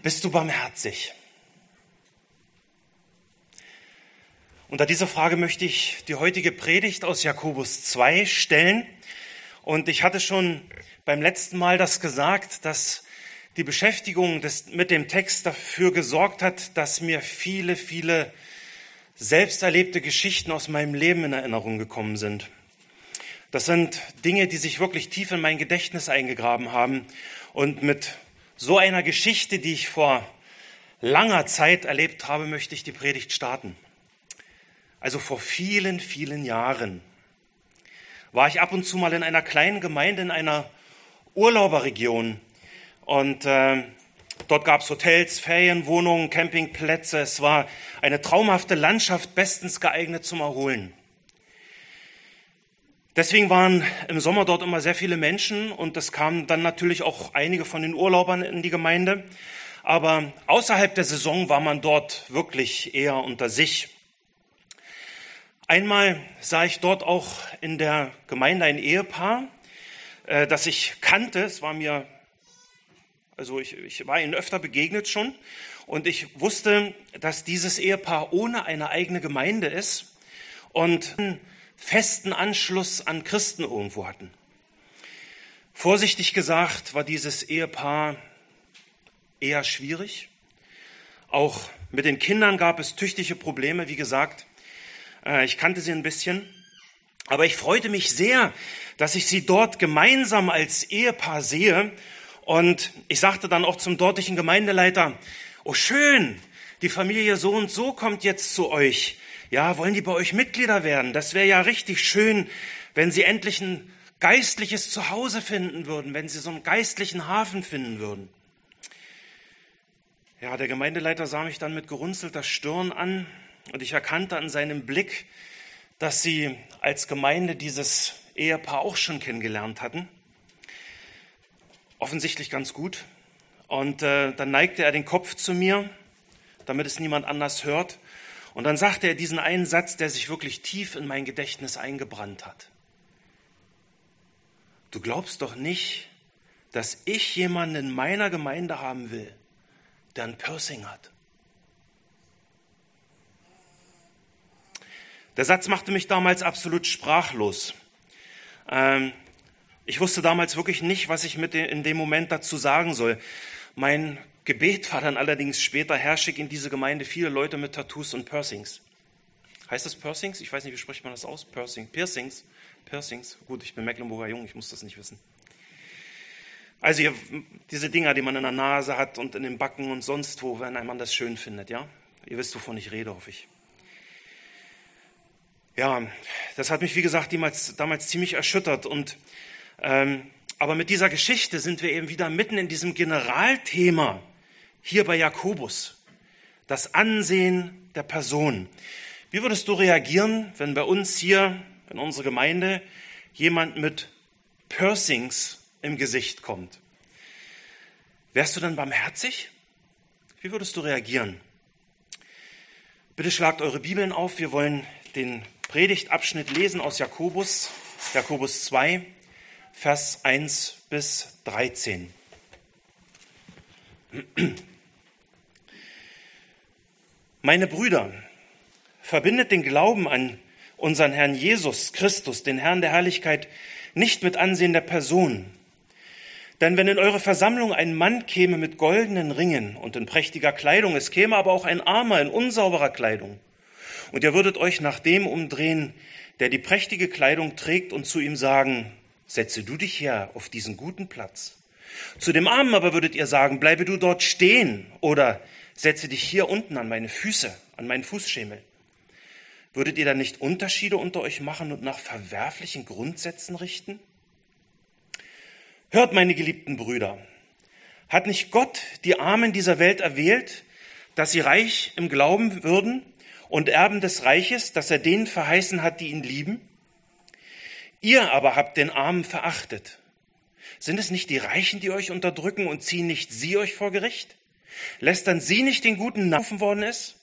Bist du barmherzig? Unter diese Frage möchte ich die heutige Predigt aus Jakobus 2 stellen. Und ich hatte schon beim letzten Mal das gesagt, dass die Beschäftigung des, mit dem Text dafür gesorgt hat, dass mir viele, viele selbst erlebte Geschichten aus meinem Leben in Erinnerung gekommen sind. Das sind Dinge, die sich wirklich tief in mein Gedächtnis eingegraben haben. Und mit so einer Geschichte, die ich vor langer Zeit erlebt habe, möchte ich die Predigt starten. Also vor vielen, vielen Jahren war ich ab und zu mal in einer kleinen Gemeinde in einer Urlauberregion. Und äh, dort gab es Hotels, Ferienwohnungen, Campingplätze. Es war eine traumhafte Landschaft, bestens geeignet zum Erholen. Deswegen waren im Sommer dort immer sehr viele Menschen und es kamen dann natürlich auch einige von den Urlaubern in die Gemeinde. Aber außerhalb der Saison war man dort wirklich eher unter sich. Einmal sah ich dort auch in der Gemeinde ein Ehepaar, äh, das ich kannte. Es war mir, also ich, ich war ihnen öfter begegnet schon. Und ich wusste, dass dieses Ehepaar ohne eine eigene Gemeinde ist und festen Anschluss an Christen irgendwo hatten. Vorsichtig gesagt war dieses Ehepaar eher schwierig. Auch mit den Kindern gab es tüchtige Probleme, wie gesagt. Äh, ich kannte sie ein bisschen. Aber ich freute mich sehr, dass ich sie dort gemeinsam als Ehepaar sehe. Und ich sagte dann auch zum dortigen Gemeindeleiter, oh schön, die Familie so und so kommt jetzt zu euch. Ja, wollen die bei euch Mitglieder werden? Das wäre ja richtig schön, wenn sie endlich ein geistliches Zuhause finden würden, wenn sie so einen geistlichen Hafen finden würden. Ja, der Gemeindeleiter sah mich dann mit gerunzelter Stirn an und ich erkannte an seinem Blick, dass sie als Gemeinde dieses Ehepaar auch schon kennengelernt hatten. Offensichtlich ganz gut. Und äh, dann neigte er den Kopf zu mir, damit es niemand anders hört. Und dann sagte er diesen einen Satz, der sich wirklich tief in mein Gedächtnis eingebrannt hat. Du glaubst doch nicht, dass ich jemanden in meiner Gemeinde haben will, der ein Piercing hat. Der Satz machte mich damals absolut sprachlos. Ähm, ich wusste damals wirklich nicht, was ich mit in dem Moment dazu sagen soll. Mein Gebet war dann allerdings später, Herr, schick in diese Gemeinde viele Leute mit Tattoos und Piercings. Heißt das Piercings? Ich weiß nicht, wie spricht man das aus? Piercing. Piercings. Piercings. Gut, ich bin Mecklenburger Jung, ich muss das nicht wissen. Also hier, diese Dinger, die man in der Nase hat und in den Backen und sonst wo, wenn man das schön findet, ja? Ihr wisst, wovon ich rede, hoffe ich. Ja, das hat mich, wie gesagt, damals, damals ziemlich erschüttert. Und, ähm, aber mit dieser Geschichte sind wir eben wieder mitten in diesem Generalthema hier bei Jakobus. Das Ansehen der Person. Wie würdest du reagieren, wenn bei uns hier in unserer Gemeinde jemand mit Piercings im Gesicht kommt? Wärst du dann barmherzig? Wie würdest du reagieren? Bitte schlagt eure Bibeln auf. Wir wollen den Predigtabschnitt lesen aus Jakobus, Jakobus 2, Vers 1 bis 13. Meine Brüder, verbindet den Glauben an unseren Herrn Jesus Christus, den Herrn der Herrlichkeit, nicht mit Ansehen der Person. Denn wenn in eure Versammlung ein Mann käme mit goldenen Ringen und in prächtiger Kleidung, es käme aber auch ein Armer in unsauberer Kleidung, und ihr würdet euch nach dem umdrehen, der die prächtige Kleidung trägt und zu ihm sagen, setze du dich her auf diesen guten Platz. Zu dem Armen aber würdet ihr sagen, bleibe du dort stehen oder setze dich hier unten an meine Füße, an meinen Fußschemel. Würdet ihr dann nicht Unterschiede unter euch machen und nach verwerflichen Grundsätzen richten? Hört, meine geliebten Brüder, hat nicht Gott die Armen dieser Welt erwählt, dass sie reich im Glauben würden und Erben des Reiches, das er denen verheißen hat, die ihn lieben? Ihr aber habt den Armen verachtet. Sind es nicht die Reichen, die euch unterdrücken und ziehen nicht sie euch vor Gericht? Lästern sie nicht den guten Naufen worden ist?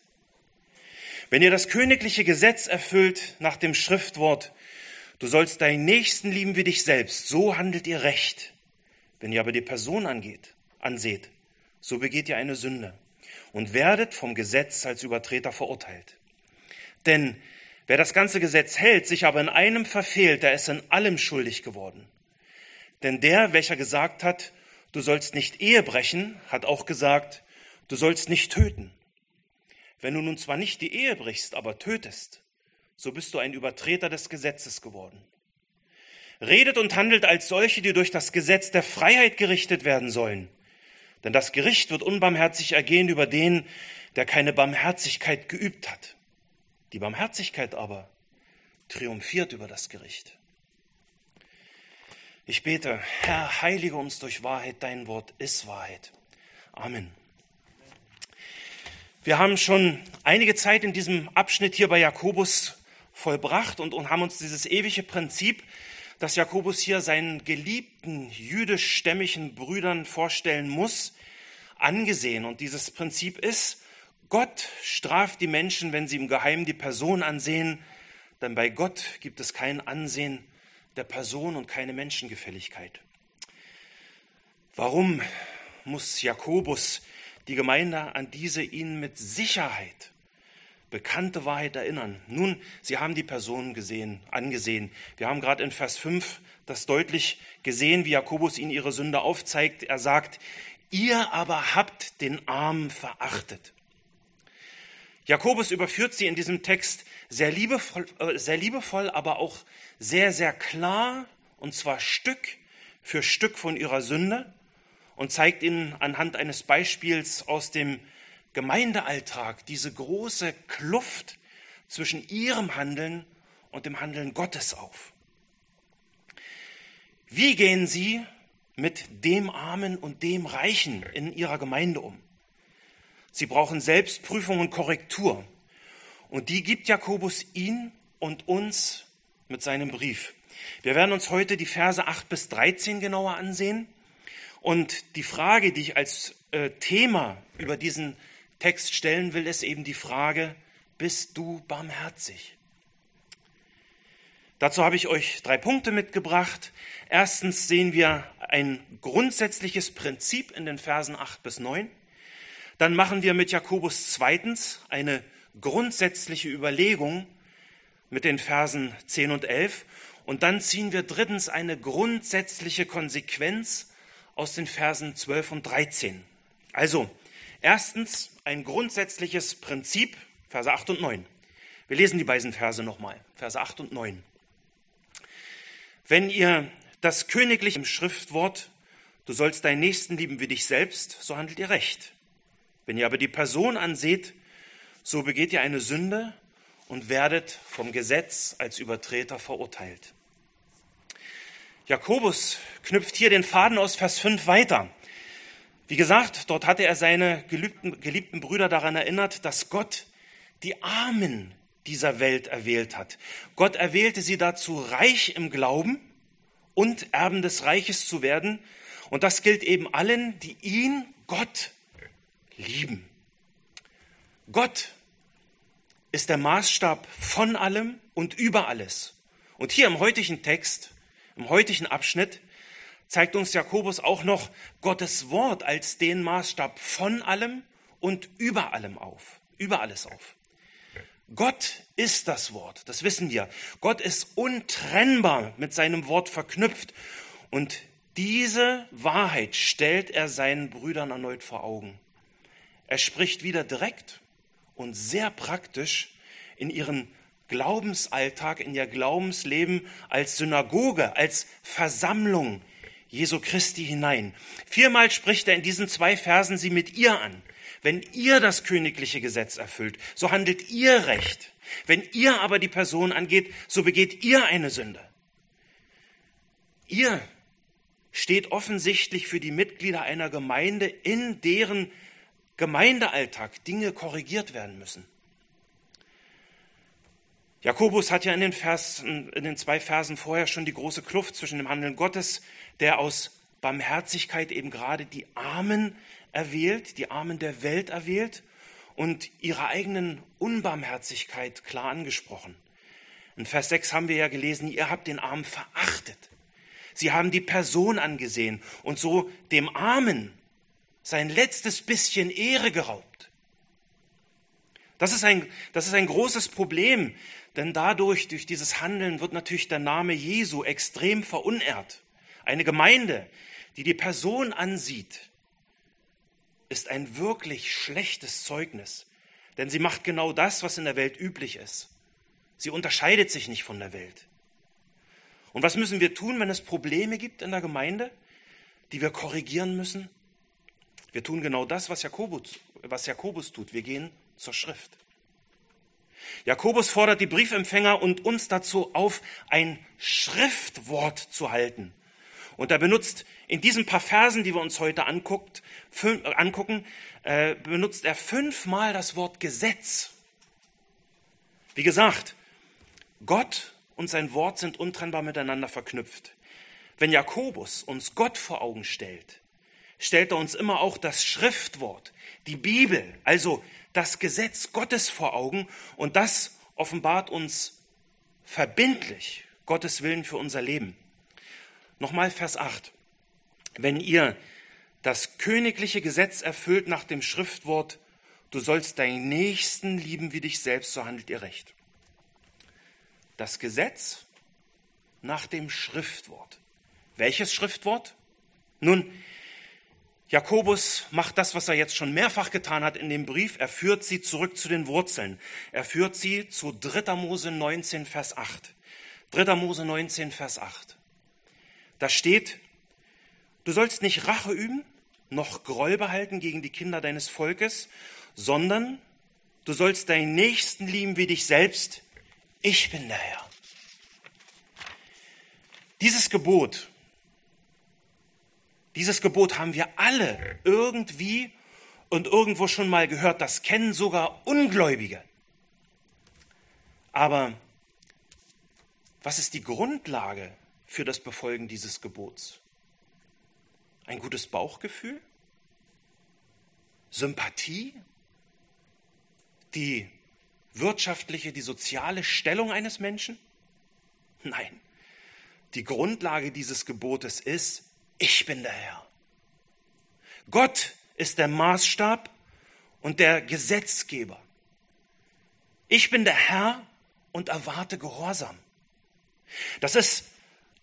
Wenn ihr das königliche Gesetz erfüllt nach dem Schriftwort, du sollst deinen Nächsten lieben wie dich selbst, so handelt ihr recht. Wenn ihr aber die Person angeht, anseht, so begeht ihr eine Sünde und werdet vom Gesetz als Übertreter verurteilt. Denn wer das ganze Gesetz hält, sich aber in einem verfehlt, der ist in allem schuldig geworden. Denn der, welcher gesagt hat, du sollst nicht Ehe brechen, hat auch gesagt, du sollst nicht töten. Wenn du nun zwar nicht die Ehe brichst, aber tötest, so bist du ein Übertreter des Gesetzes geworden. Redet und handelt als solche, die durch das Gesetz der Freiheit gerichtet werden sollen. Denn das Gericht wird unbarmherzig ergehen über den, der keine Barmherzigkeit geübt hat. Die Barmherzigkeit aber triumphiert über das Gericht. Ich bete, Herr, heilige uns durch Wahrheit, dein Wort ist Wahrheit. Amen. Wir haben schon einige Zeit in diesem Abschnitt hier bei Jakobus vollbracht und, haben uns dieses ewige Prinzip, das Jakobus hier seinen geliebten jüdischstämmigen Brüdern vorstellen muss, angesehen. Und dieses Prinzip ist, Gott straft die Menschen, wenn sie im Geheimen die Person ansehen, denn bei Gott gibt es kein Ansehen der Person und keine Menschengefälligkeit. Warum muss Jakobus die Gemeinde an diese ihnen mit Sicherheit bekannte Wahrheit erinnern. Nun, sie haben die Personen gesehen, angesehen. Wir haben gerade in Vers 5 das deutlich gesehen, wie Jakobus ihnen ihre Sünde aufzeigt. Er sagt, ihr aber habt den Armen verachtet. Jakobus überführt sie in diesem Text sehr liebevoll, äh, sehr liebevoll, aber auch sehr, sehr klar, und zwar Stück für Stück von ihrer Sünde und zeigt ihnen anhand eines Beispiels aus dem Gemeindealltag diese große Kluft zwischen ihrem Handeln und dem Handeln Gottes auf. Wie gehen Sie mit dem Armen und dem Reichen in Ihrer Gemeinde um? Sie brauchen Selbstprüfung und Korrektur. Und die gibt Jakobus Ihnen und uns mit seinem Brief. Wir werden uns heute die Verse 8 bis 13 genauer ansehen. Und die Frage, die ich als äh, Thema über diesen Text stellen will, ist eben die Frage, bist du barmherzig? Dazu habe ich euch drei Punkte mitgebracht. Erstens sehen wir ein grundsätzliches Prinzip in den Versen 8 bis 9. Dann machen wir mit Jakobus zweitens eine grundsätzliche Überlegung mit den Versen 10 und 11. Und dann ziehen wir drittens eine grundsätzliche Konsequenz aus den Versen 12 und 13. Also, erstens ein grundsätzliches Prinzip, Verse 8 und 9. Wir lesen die beiden Verse nochmal, Verse 8 und 9. Wenn ihr das königliche im Schriftwort, du sollst deinen Nächsten lieben wie dich selbst, so handelt ihr recht. Wenn ihr aber die Person anseht, so begeht ihr eine Sünde und werdet vom Gesetz als Übertreter verurteilt. Jakobus knüpft hier den Faden aus Vers 5 weiter. Wie gesagt, dort hatte er seine geliebten, geliebten Brüder daran erinnert, dass Gott die Armen dieser Welt erwählt hat. Gott erwählte sie dazu, reich im Glauben und Erben des Reiches zu werden. Und das gilt eben allen, die ihn, Gott, lieben. Gott ist der Maßstab von allem und über alles. Und hier im heutigen Text im heutigen Abschnitt zeigt uns Jakobus auch noch Gottes Wort als den Maßstab von allem und über allem auf, über alles auf. Gott ist das Wort, das wissen wir. Gott ist untrennbar mit seinem Wort verknüpft und diese Wahrheit stellt er seinen Brüdern erneut vor Augen. Er spricht wieder direkt und sehr praktisch in ihren Glaubensalltag, in ihr Glaubensleben als Synagoge, als Versammlung Jesu Christi hinein. Viermal spricht er in diesen zwei Versen sie mit ihr an. Wenn ihr das königliche Gesetz erfüllt, so handelt ihr recht. Wenn ihr aber die Person angeht, so begeht ihr eine Sünde. Ihr steht offensichtlich für die Mitglieder einer Gemeinde, in deren Gemeindealltag Dinge korrigiert werden müssen. Jakobus hat ja in den, Versen, in den zwei Versen vorher schon die große Kluft zwischen dem Handeln Gottes, der aus Barmherzigkeit eben gerade die Armen erwählt, die Armen der Welt erwählt und ihrer eigenen Unbarmherzigkeit klar angesprochen. In Vers 6 haben wir ja gelesen, ihr habt den Armen verachtet. Sie haben die Person angesehen und so dem Armen sein letztes bisschen Ehre geraubt. Das ist ein, das ist ein großes Problem, denn dadurch, durch dieses Handeln, wird natürlich der Name Jesu extrem verunehrt. Eine Gemeinde, die die Person ansieht, ist ein wirklich schlechtes Zeugnis, denn sie macht genau das, was in der Welt üblich ist. Sie unterscheidet sich nicht von der Welt. Und was müssen wir tun, wenn es Probleme gibt in der Gemeinde, die wir korrigieren müssen? Wir tun genau das, was Jakobus, was Jakobus tut. Wir gehen zur Schrift. Jakobus fordert die Briefempfänger und uns dazu auf, ein Schriftwort zu halten. Und er benutzt in diesen paar Versen, die wir uns heute anguckt, fünf, äh, angucken, äh, benutzt er fünfmal das Wort Gesetz. Wie gesagt, Gott und sein Wort sind untrennbar miteinander verknüpft. Wenn Jakobus uns Gott vor Augen stellt, stellt er uns immer auch das Schriftwort, die Bibel, also das Gesetz Gottes vor Augen und das offenbart uns verbindlich Gottes Willen für unser Leben. Nochmal Vers 8. Wenn ihr das königliche Gesetz erfüllt nach dem Schriftwort, du sollst deinen Nächsten lieben wie dich selbst, so handelt ihr recht. Das Gesetz nach dem Schriftwort. Welches Schriftwort? Nun, Jakobus macht das, was er jetzt schon mehrfach getan hat in dem Brief. Er führt sie zurück zu den Wurzeln. Er führt sie zu 3. Mose 19, Vers 8. 3. Mose 19, Vers 8. Da steht, du sollst nicht Rache üben, noch Groll behalten gegen die Kinder deines Volkes, sondern du sollst deinen Nächsten lieben wie dich selbst. Ich bin der Herr. Dieses Gebot dieses Gebot haben wir alle irgendwie und irgendwo schon mal gehört. Das kennen sogar Ungläubige. Aber was ist die Grundlage für das Befolgen dieses Gebots? Ein gutes Bauchgefühl? Sympathie? Die wirtschaftliche, die soziale Stellung eines Menschen? Nein. Die Grundlage dieses Gebotes ist, ich bin der Herr. Gott ist der Maßstab und der Gesetzgeber. Ich bin der Herr und erwarte Gehorsam. Das ist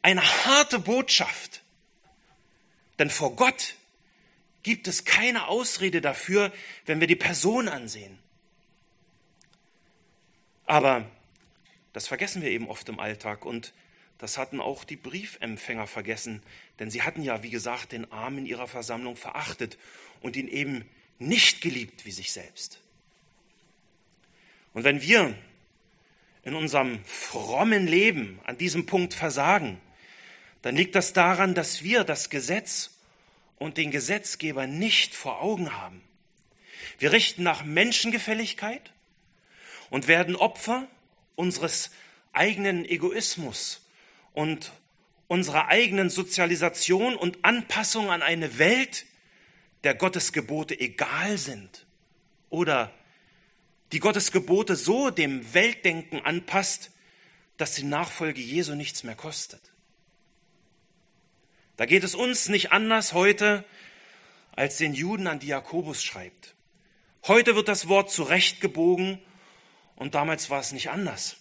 eine harte Botschaft, denn vor Gott gibt es keine Ausrede dafür, wenn wir die Person ansehen. Aber das vergessen wir eben oft im Alltag und das hatten auch die Briefempfänger vergessen, denn sie hatten ja, wie gesagt, den Armen ihrer Versammlung verachtet und ihn eben nicht geliebt wie sich selbst. Und wenn wir in unserem frommen Leben an diesem Punkt versagen, dann liegt das daran, dass wir das Gesetz und den Gesetzgeber nicht vor Augen haben. Wir richten nach Menschengefälligkeit und werden Opfer unseres eigenen Egoismus und unserer eigenen Sozialisation und Anpassung an eine Welt, der Gottes Gebote egal sind oder die Gottes Gebote so dem Weltdenken anpasst, dass die Nachfolge Jesu nichts mehr kostet. Da geht es uns nicht anders heute, als den Juden an die Jakobus schreibt. Heute wird das Wort zurechtgebogen und damals war es nicht anders.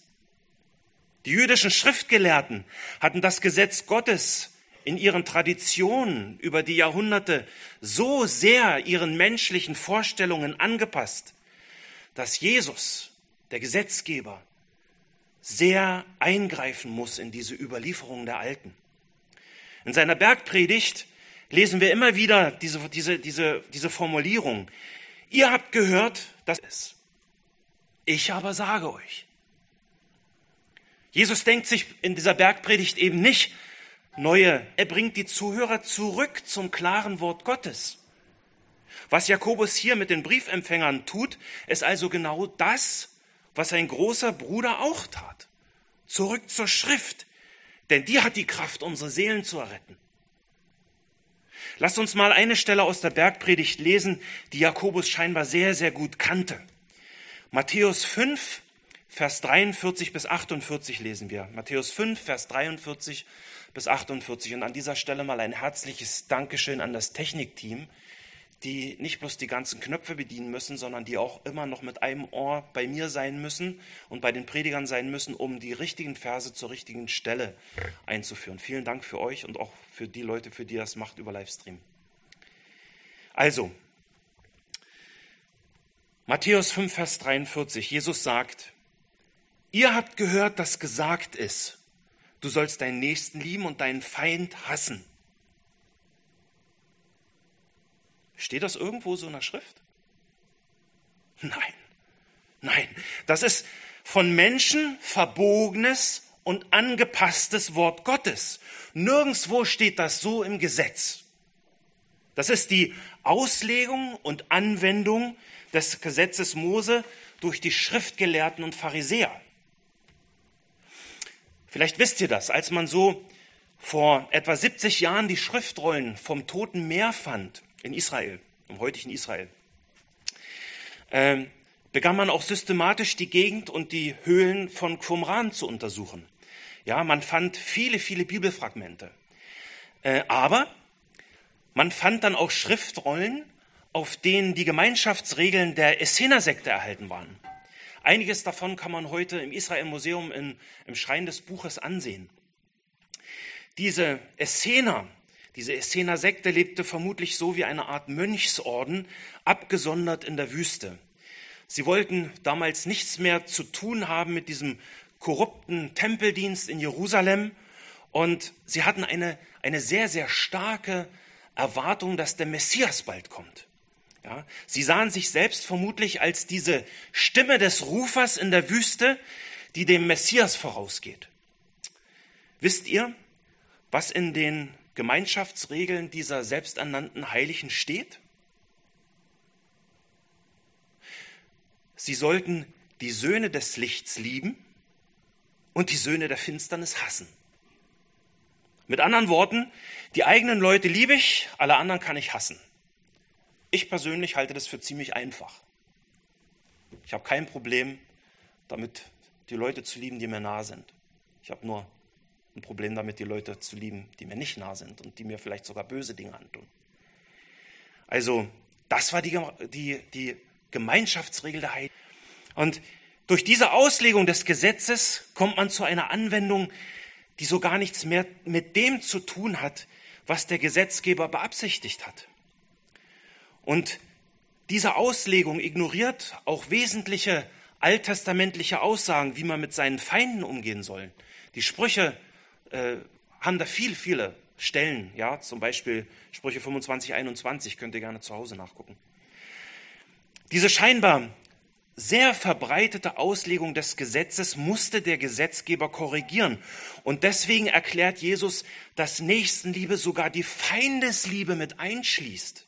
Die jüdischen Schriftgelehrten hatten das Gesetz Gottes in ihren Traditionen über die Jahrhunderte so sehr ihren menschlichen Vorstellungen angepasst, dass Jesus, der Gesetzgeber, sehr eingreifen muss in diese Überlieferung der Alten. In seiner Bergpredigt lesen wir immer wieder diese, diese, diese, diese Formulierung. Ihr habt gehört, dass es. Ich aber sage euch. Jesus denkt sich in dieser Bergpredigt eben nicht neue, er bringt die Zuhörer zurück zum klaren Wort Gottes. Was Jakobus hier mit den Briefempfängern tut, ist also genau das, was sein großer Bruder auch tat. Zurück zur Schrift, denn die hat die Kraft, unsere Seelen zu erretten. Lasst uns mal eine Stelle aus der Bergpredigt lesen, die Jakobus scheinbar sehr, sehr gut kannte. Matthäus 5, Vers 43 bis 48 lesen wir. Matthäus 5, Vers 43 bis 48. Und an dieser Stelle mal ein herzliches Dankeschön an das Technikteam, die nicht bloß die ganzen Knöpfe bedienen müssen, sondern die auch immer noch mit einem Ohr bei mir sein müssen und bei den Predigern sein müssen, um die richtigen Verse zur richtigen Stelle einzuführen. Vielen Dank für euch und auch für die Leute, für die das macht über Livestream. Also, Matthäus 5, Vers 43, Jesus sagt, ihr habt gehört, dass gesagt ist, du sollst deinen Nächsten lieben und deinen Feind hassen. Steht das irgendwo so in der Schrift? Nein, nein, das ist von Menschen verbogenes und angepasstes Wort Gottes. Nirgendwo steht das so im Gesetz. Das ist die Auslegung und Anwendung des Gesetzes Mose durch die Schriftgelehrten und Pharisäer. Vielleicht wisst ihr das, als man so vor etwa 70 Jahren die Schriftrollen vom Toten Meer fand in Israel, im heutigen Israel, äh, begann man auch systematisch die Gegend und die Höhlen von Qumran zu untersuchen. Ja, man fand viele, viele Bibelfragmente. Äh, aber man fand dann auch Schriftrollen, auf denen die Gemeinschaftsregeln der Essener-Sekte erhalten waren. Einiges davon kann man heute im Israel-Museum im Schrein des Buches ansehen. Diese Essener, diese Essener-Sekte lebte vermutlich so wie eine Art Mönchsorden, abgesondert in der Wüste. Sie wollten damals nichts mehr zu tun haben mit diesem korrupten Tempeldienst in Jerusalem und sie hatten eine, eine sehr, sehr starke Erwartung, dass der Messias bald kommt. Ja, sie sahen sich selbst vermutlich als diese Stimme des Rufers in der Wüste, die dem Messias vorausgeht. Wisst ihr, was in den Gemeinschaftsregeln dieser selbsternannten Heiligen steht? Sie sollten die Söhne des Lichts lieben und die Söhne der Finsternis hassen. Mit anderen Worten, die eigenen Leute liebe ich, alle anderen kann ich hassen. Ich persönlich halte das für ziemlich einfach. Ich habe kein Problem damit, die Leute zu lieben, die mir nah sind. Ich habe nur ein Problem damit, die Leute zu lieben, die mir nicht nah sind und die mir vielleicht sogar böse Dinge antun. Also, das war die, die, die Gemeinschaftsregel der Heiligen. Und durch diese Auslegung des Gesetzes kommt man zu einer Anwendung, die so gar nichts mehr mit dem zu tun hat, was der Gesetzgeber beabsichtigt hat. Und diese Auslegung ignoriert auch wesentliche alttestamentliche Aussagen, wie man mit seinen Feinden umgehen soll. Die Sprüche äh, haben da viele, viele Stellen, ja, zum Beispiel Sprüche 25, 21, könnt ihr gerne zu Hause nachgucken. Diese scheinbar sehr verbreitete Auslegung des Gesetzes musste der Gesetzgeber korrigieren. Und deswegen erklärt Jesus, dass Nächstenliebe sogar die Feindesliebe mit einschließt.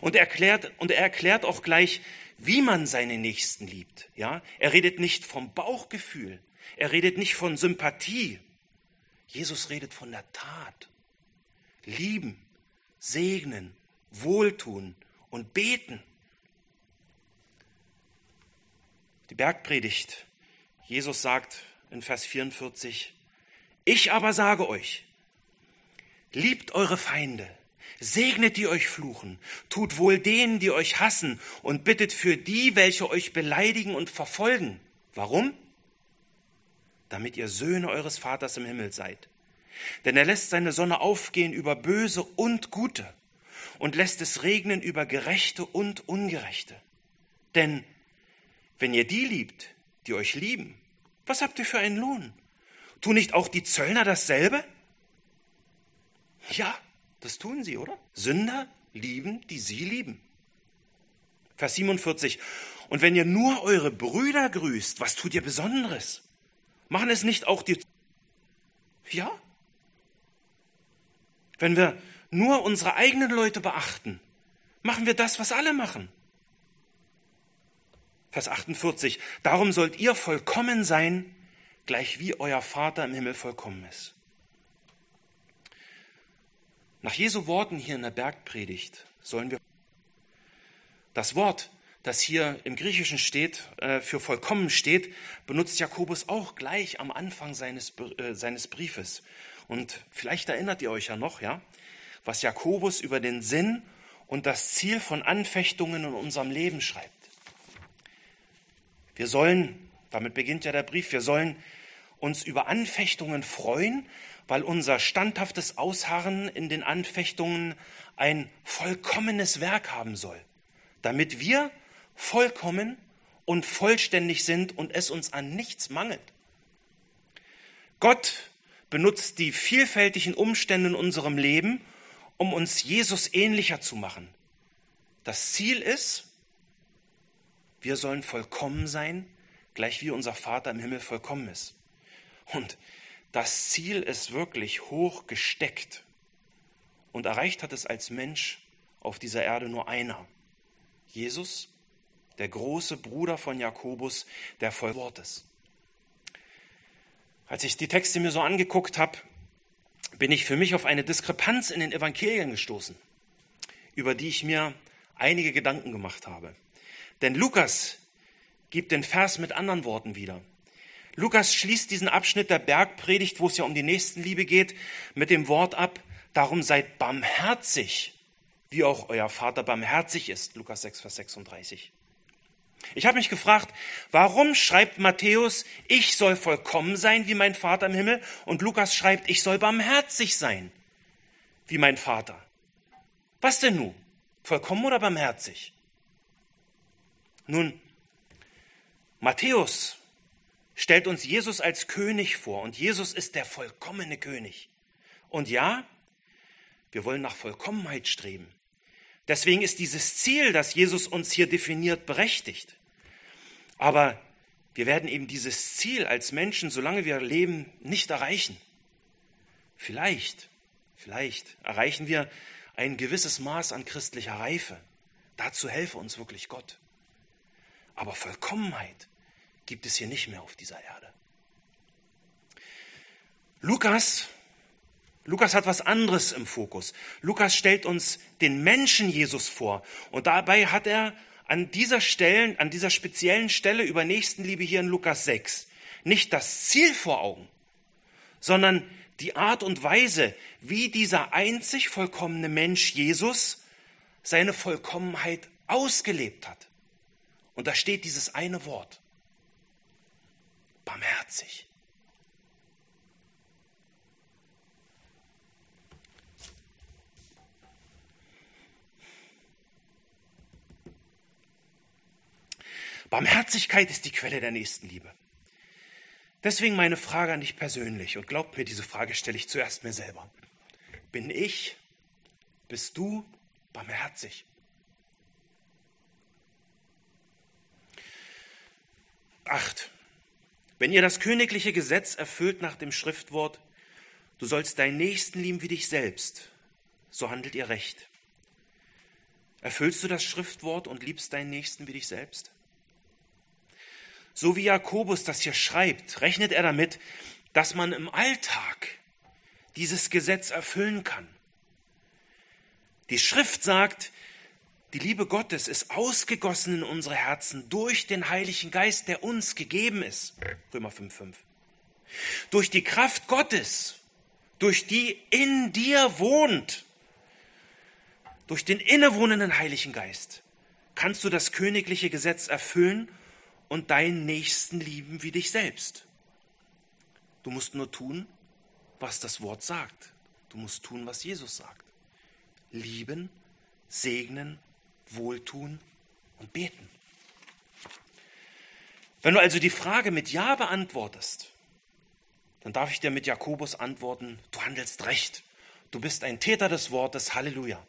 Und er erklärt, und er erklärt auch gleich, wie man seine Nächsten liebt. Ja, er redet nicht vom Bauchgefühl. Er redet nicht von Sympathie. Jesus redet von der Tat. Lieben, segnen, wohltun und beten. Die Bergpredigt. Jesus sagt in Vers 44, ich aber sage euch, liebt eure Feinde, segnet die euch fluchen, tut wohl denen, die euch hassen und bittet für die, welche euch beleidigen und verfolgen. Warum? Damit ihr Söhne eures Vaters im Himmel seid. Denn er lässt seine Sonne aufgehen über Böse und Gute und lässt es regnen über Gerechte und Ungerechte. Denn wenn ihr die liebt, die euch lieben, was habt ihr für einen Lohn? Tun nicht auch die Zöllner dasselbe? Ja, das tun sie, oder? Sünder lieben, die sie lieben. Vers 47. Und wenn ihr nur eure Brüder grüßt, was tut ihr Besonderes? Machen es nicht auch die... Ja? Wenn wir nur unsere eigenen Leute beachten, machen wir das, was alle machen. Vers 48. Darum sollt ihr vollkommen sein, gleich wie euer Vater im Himmel vollkommen ist. Nach Jesu Worten hier in der Bergpredigt sollen wir das Wort, das hier im Griechischen steht, äh, für vollkommen steht, benutzt Jakobus auch gleich am Anfang seines, äh, seines Briefes. Und vielleicht erinnert ihr euch ja noch, ja, was Jakobus über den Sinn und das Ziel von Anfechtungen in unserem Leben schreibt. Wir sollen, damit beginnt ja der Brief, wir sollen uns über Anfechtungen freuen, weil unser standhaftes Ausharren in den Anfechtungen ein vollkommenes Werk haben soll, damit wir vollkommen und vollständig sind und es uns an nichts mangelt. Gott benutzt die vielfältigen Umstände in unserem Leben, um uns Jesus ähnlicher zu machen. Das Ziel ist, wir sollen vollkommen sein, gleich wie unser Vater im Himmel vollkommen ist. Und das Ziel ist wirklich hoch gesteckt. Und erreicht hat es als Mensch auf dieser Erde nur einer. Jesus, der große Bruder von Jakobus, der voll Wortes. Als ich die Texte mir so angeguckt habe, bin ich für mich auf eine Diskrepanz in den Evangelien gestoßen, über die ich mir einige Gedanken gemacht habe. Denn Lukas gibt den Vers mit anderen Worten wieder. Lukas schließt diesen Abschnitt der Bergpredigt, wo es ja um die Nächstenliebe geht, mit dem Wort ab, darum seid barmherzig, wie auch euer Vater barmherzig ist. Lukas 6, Vers 36. Ich habe mich gefragt, warum schreibt Matthäus, ich soll vollkommen sein wie mein Vater im Himmel und Lukas schreibt, ich soll barmherzig sein wie mein Vater. Was denn nun? Vollkommen oder barmherzig? Nun, Matthäus stellt uns Jesus als König vor und Jesus ist der vollkommene König. Und ja, wir wollen nach Vollkommenheit streben. Deswegen ist dieses Ziel, das Jesus uns hier definiert, berechtigt. Aber wir werden eben dieses Ziel als Menschen, solange wir leben, nicht erreichen. Vielleicht, vielleicht erreichen wir ein gewisses Maß an christlicher Reife. Dazu helfe uns wirklich Gott. Aber Vollkommenheit gibt es hier nicht mehr auf dieser Erde. Lukas, Lukas hat was anderes im Fokus. Lukas stellt uns den Menschen Jesus vor und dabei hat er an dieser Stelle, an dieser speziellen Stelle über Nächstenliebe hier in Lukas 6 nicht das Ziel vor Augen, sondern die Art und Weise, wie dieser einzig vollkommene Mensch Jesus seine Vollkommenheit ausgelebt hat. Und da steht dieses eine Wort barmherzig. Barmherzigkeit ist die Quelle der Nächstenliebe. Deswegen meine Frage an dich persönlich und glaubt mir, diese Frage stelle ich zuerst mir selber. Bin ich, bist du barmherzig? Acht. Wenn ihr das königliche Gesetz erfüllt nach dem Schriftwort, du sollst deinen Nächsten lieben wie dich selbst, so handelt ihr recht. Erfüllst du das Schriftwort und liebst deinen Nächsten wie dich selbst? So wie Jakobus das hier schreibt, rechnet er damit, dass man im Alltag dieses Gesetz erfüllen kann. Die Schrift sagt, die Liebe Gottes ist ausgegossen in unsere Herzen durch den Heiligen Geist, der uns gegeben ist. Römer 5,5. Durch die Kraft Gottes, durch die in dir wohnt, durch den innewohnenden Heiligen Geist, kannst du das königliche Gesetz erfüllen und deinen Nächsten lieben wie dich selbst. Du musst nur tun, was das Wort sagt. Du musst tun, was Jesus sagt. Lieben, segnen wohltun und beten. Wenn du also die Frage mit Ja beantwortest, dann darf ich dir mit Jakobus antworten, du handelst recht. Du bist ein Täter des Wortes, Halleluja.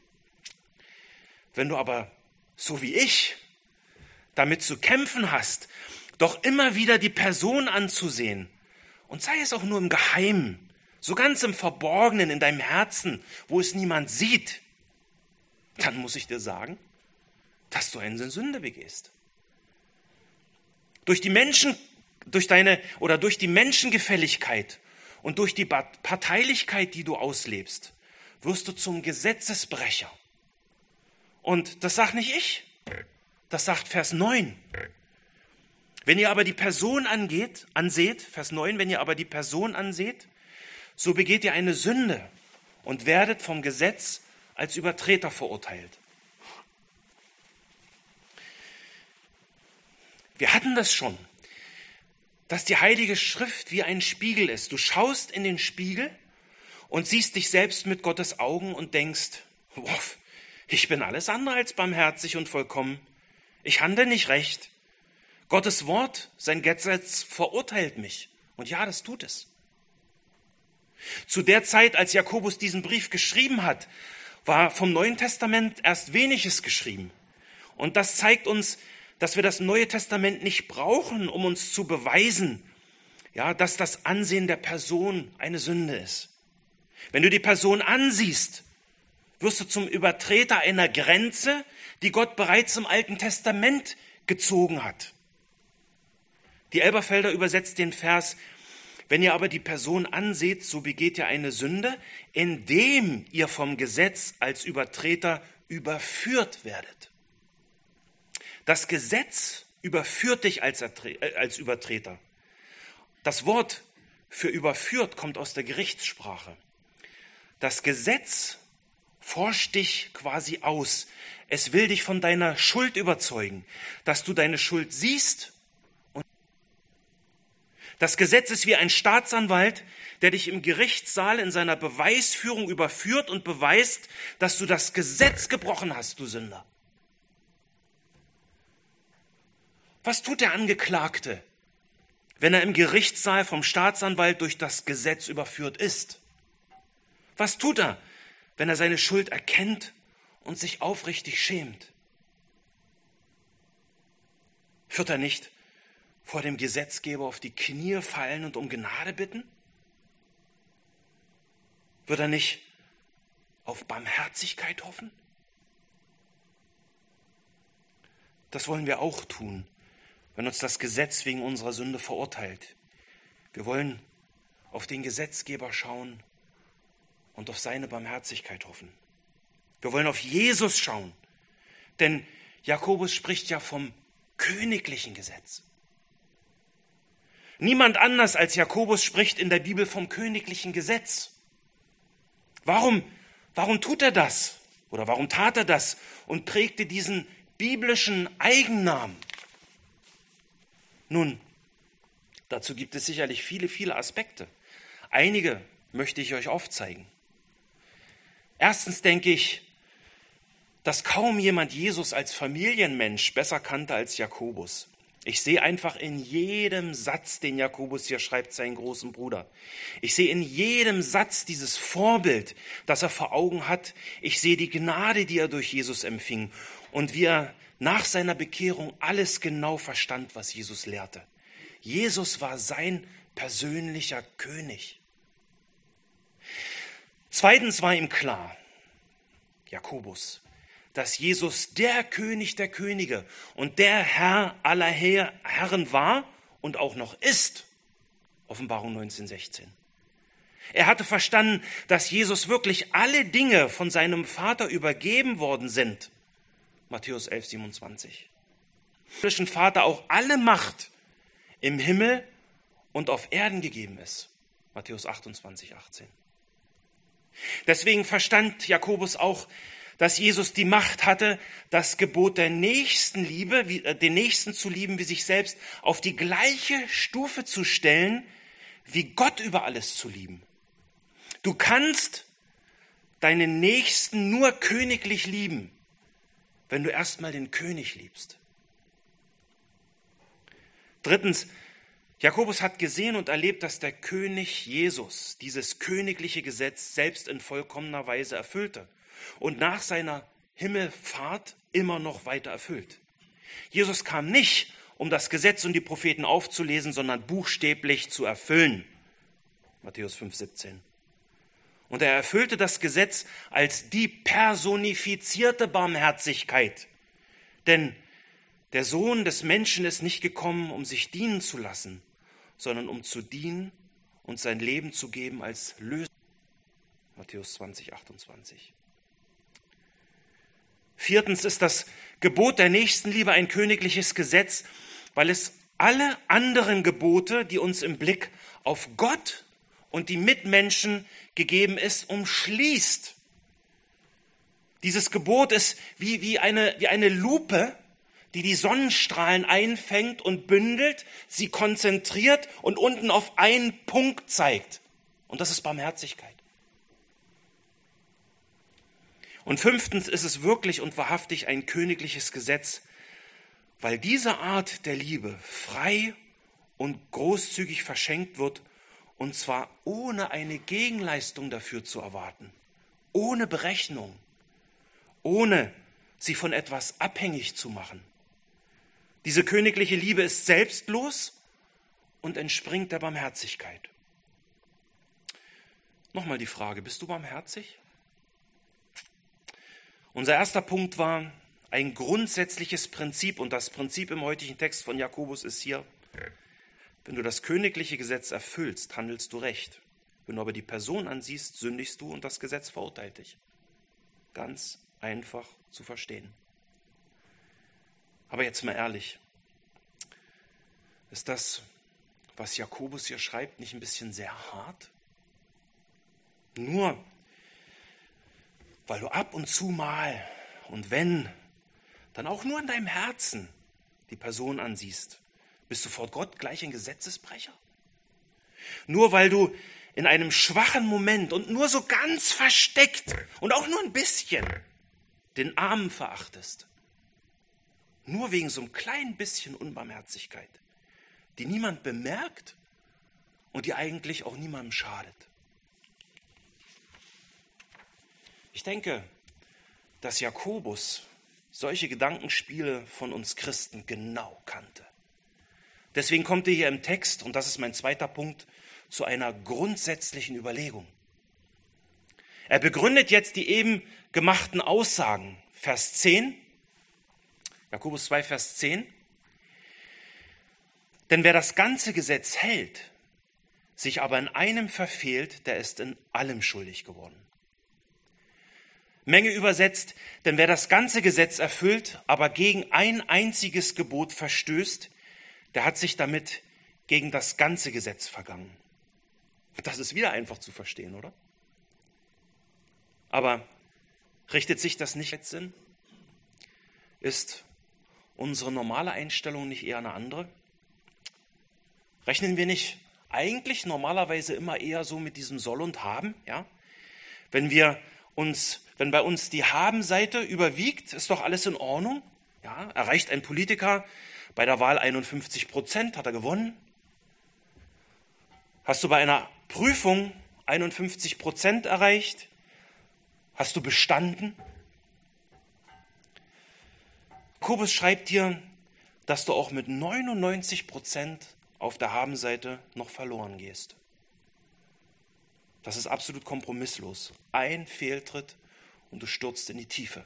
Wenn du aber, so wie ich, damit zu kämpfen hast, doch immer wieder die Person anzusehen, und sei es auch nur im Geheimen, so ganz im Verborgenen in deinem Herzen, wo es niemand sieht, dann muss ich dir sagen, dass du eine Sünde begehst. Durch die Menschen, durch deine oder durch die Menschengefälligkeit und durch die Parteilichkeit, die du auslebst, wirst du zum Gesetzesbrecher. Und das sagt nicht ich, das sagt Vers 9. Wenn ihr aber die Person angeht, anseht, Vers 9, wenn ihr aber die Person anseht, so begeht ihr eine Sünde und werdet vom Gesetz als Übertreter verurteilt. Wir hatten das schon, dass die Heilige Schrift wie ein Spiegel ist. Du schaust in den Spiegel und siehst dich selbst mit Gottes Augen und denkst, wow, ich bin alles andere als barmherzig und vollkommen. Ich handle nicht recht. Gottes Wort, sein Gesetz verurteilt mich. Und ja, das tut es. Zu der Zeit, als Jakobus diesen Brief geschrieben hat, war vom Neuen Testament erst weniges geschrieben. Und das zeigt uns, dass wir das Neue Testament nicht brauchen, um uns zu beweisen, ja, dass das Ansehen der Person eine Sünde ist. Wenn du die Person ansiehst, wirst du zum Übertreter einer Grenze, die Gott bereits im Alten Testament gezogen hat. Die Elberfelder übersetzt den Vers, wenn ihr aber die Person anseht, so begeht ihr eine Sünde, indem ihr vom Gesetz als Übertreter überführt werdet. Das Gesetz überführt dich als, äh, als Übertreter. Das Wort für überführt kommt aus der Gerichtssprache. Das Gesetz forscht dich quasi aus. Es will dich von deiner Schuld überzeugen, dass du deine Schuld siehst das Gesetz ist wie ein Staatsanwalt, der dich im Gerichtssaal in seiner Beweisführung überführt und beweist, dass du das Gesetz gebrochen hast, du Sünder. Was tut der Angeklagte, wenn er im Gerichtssaal vom Staatsanwalt durch das Gesetz überführt ist? Was tut er, wenn er seine Schuld erkennt und sich aufrichtig schämt? Führt er nicht vor dem Gesetzgeber auf die Knie fallen und um Gnade bitten? Wird er nicht auf Barmherzigkeit hoffen? Das wollen wir auch tun, wenn uns das Gesetz wegen unserer Sünde verurteilt. Wir wollen auf den Gesetzgeber schauen und auf seine Barmherzigkeit hoffen. Wir wollen auf Jesus schauen, denn Jakobus spricht ja vom königlichen Gesetz. Niemand anders als Jakobus spricht in der Bibel vom königlichen Gesetz. Warum, warum tut er das? Oder warum tat er das und prägte diesen biblischen Eigennamen? Nun, dazu gibt es sicherlich viele, viele Aspekte. Einige möchte ich euch aufzeigen. Erstens denke ich, dass kaum jemand Jesus als Familienmensch besser kannte als Jakobus. Ich sehe einfach in jedem Satz, den Jakobus hier schreibt, seinen großen Bruder. Ich sehe in jedem Satz dieses Vorbild, das er vor Augen hat. Ich sehe die Gnade, die er durch Jesus empfing und wie er nach seiner Bekehrung alles genau verstand, was Jesus lehrte. Jesus war sein persönlicher König. Zweitens war ihm klar, Jakobus, dass Jesus der König der Könige und der Herr aller Herren war und auch noch ist. Offenbarung 1916. Er hatte verstanden, dass Jesus wirklich alle Dinge von seinem Vater übergeben worden sind. Matthäus 11, 27. Dem Vater auch alle Macht im Himmel und auf Erden gegeben ist. Matthäus 28, 18. Deswegen verstand Jakobus auch, dass Jesus die Macht hatte, das Gebot der Nächstenliebe, äh, den Nächsten zu lieben wie sich selbst, auf die gleiche Stufe zu stellen, wie Gott über alles zu lieben. Du kannst deinen Nächsten nur königlich lieben, wenn du erstmal den König liebst. Drittens, Jakobus hat gesehen und erlebt, dass der König Jesus dieses königliche Gesetz selbst in vollkommener Weise erfüllte und nach seiner Himmelfahrt immer noch weiter erfüllt. Jesus kam nicht, um das Gesetz und die Propheten aufzulesen, sondern buchstäblich zu erfüllen. Matthäus 5, 17. Und er erfüllte das Gesetz als die personifizierte Barmherzigkeit. Denn der Sohn des Menschen ist nicht gekommen, um sich dienen zu lassen, sondern um zu dienen und sein Leben zu geben als Lösung. Matthäus 20, 28. Viertens ist das Gebot der Nächstenliebe ein königliches Gesetz, weil es alle anderen Gebote, die uns im Blick auf Gott und die Mitmenschen gegeben ist, umschließt. Dieses Gebot ist wie, wie, eine, wie eine Lupe, die die Sonnenstrahlen einfängt und bündelt, sie konzentriert und unten auf einen Punkt zeigt. Und das ist Barmherzigkeit. Und fünftens ist es wirklich und wahrhaftig ein königliches Gesetz, weil diese Art der Liebe frei und großzügig verschenkt wird, und zwar ohne eine Gegenleistung dafür zu erwarten, ohne Berechnung, ohne sie von etwas abhängig zu machen. Diese königliche Liebe ist selbstlos und entspringt der Barmherzigkeit. Nochmal die Frage, bist du barmherzig? Unser erster Punkt war ein grundsätzliches Prinzip und das Prinzip im heutigen Text von Jakobus ist hier, wenn du das königliche Gesetz erfüllst, handelst du recht. Wenn du aber die Person ansiehst, sündigst du und das Gesetz verurteilt dich. Ganz einfach zu verstehen. Aber jetzt mal ehrlich, ist das, was Jakobus hier schreibt, nicht ein bisschen sehr hart? Nur weil du ab und zu mal und wenn, dann auch nur in deinem Herzen die Person ansiehst, bist du vor Gott gleich ein Gesetzesbrecher? Nur weil du in einem schwachen Moment und nur so ganz versteckt und auch nur ein bisschen den Armen verachtest. Nur wegen so einem kleinen bisschen Unbarmherzigkeit, die niemand bemerkt und die eigentlich auch niemandem schadet. Ich denke, dass Jakobus solche Gedankenspiele von uns Christen genau kannte. Deswegen kommt er hier im Text, und das ist mein zweiter Punkt, zu einer grundsätzlichen Überlegung. Er begründet jetzt die eben gemachten Aussagen. Vers 10, Jakobus 2, Vers 10. Denn wer das ganze Gesetz hält, sich aber in einem verfehlt, der ist in allem schuldig geworden. Menge übersetzt, denn wer das ganze Gesetz erfüllt, aber gegen ein einziges Gebot verstößt, der hat sich damit gegen das ganze Gesetz vergangen. Das ist wieder einfach zu verstehen, oder? Aber richtet sich das nicht jetzt Sinn? Ist unsere normale Einstellung nicht eher eine andere? Rechnen wir nicht eigentlich normalerweise immer eher so mit diesem Soll und Haben, ja? Wenn wir uns wenn bei uns die Haben-Seite überwiegt, ist doch alles in Ordnung. Ja, erreicht ein Politiker bei der Wahl 51 Prozent, hat er gewonnen. Hast du bei einer Prüfung 51 Prozent erreicht? Hast du bestanden? Kobus schreibt dir, dass du auch mit 99 Prozent auf der Habenseite noch verloren gehst. Das ist absolut kompromisslos. Ein Fehltritt und du stürzt in die Tiefe.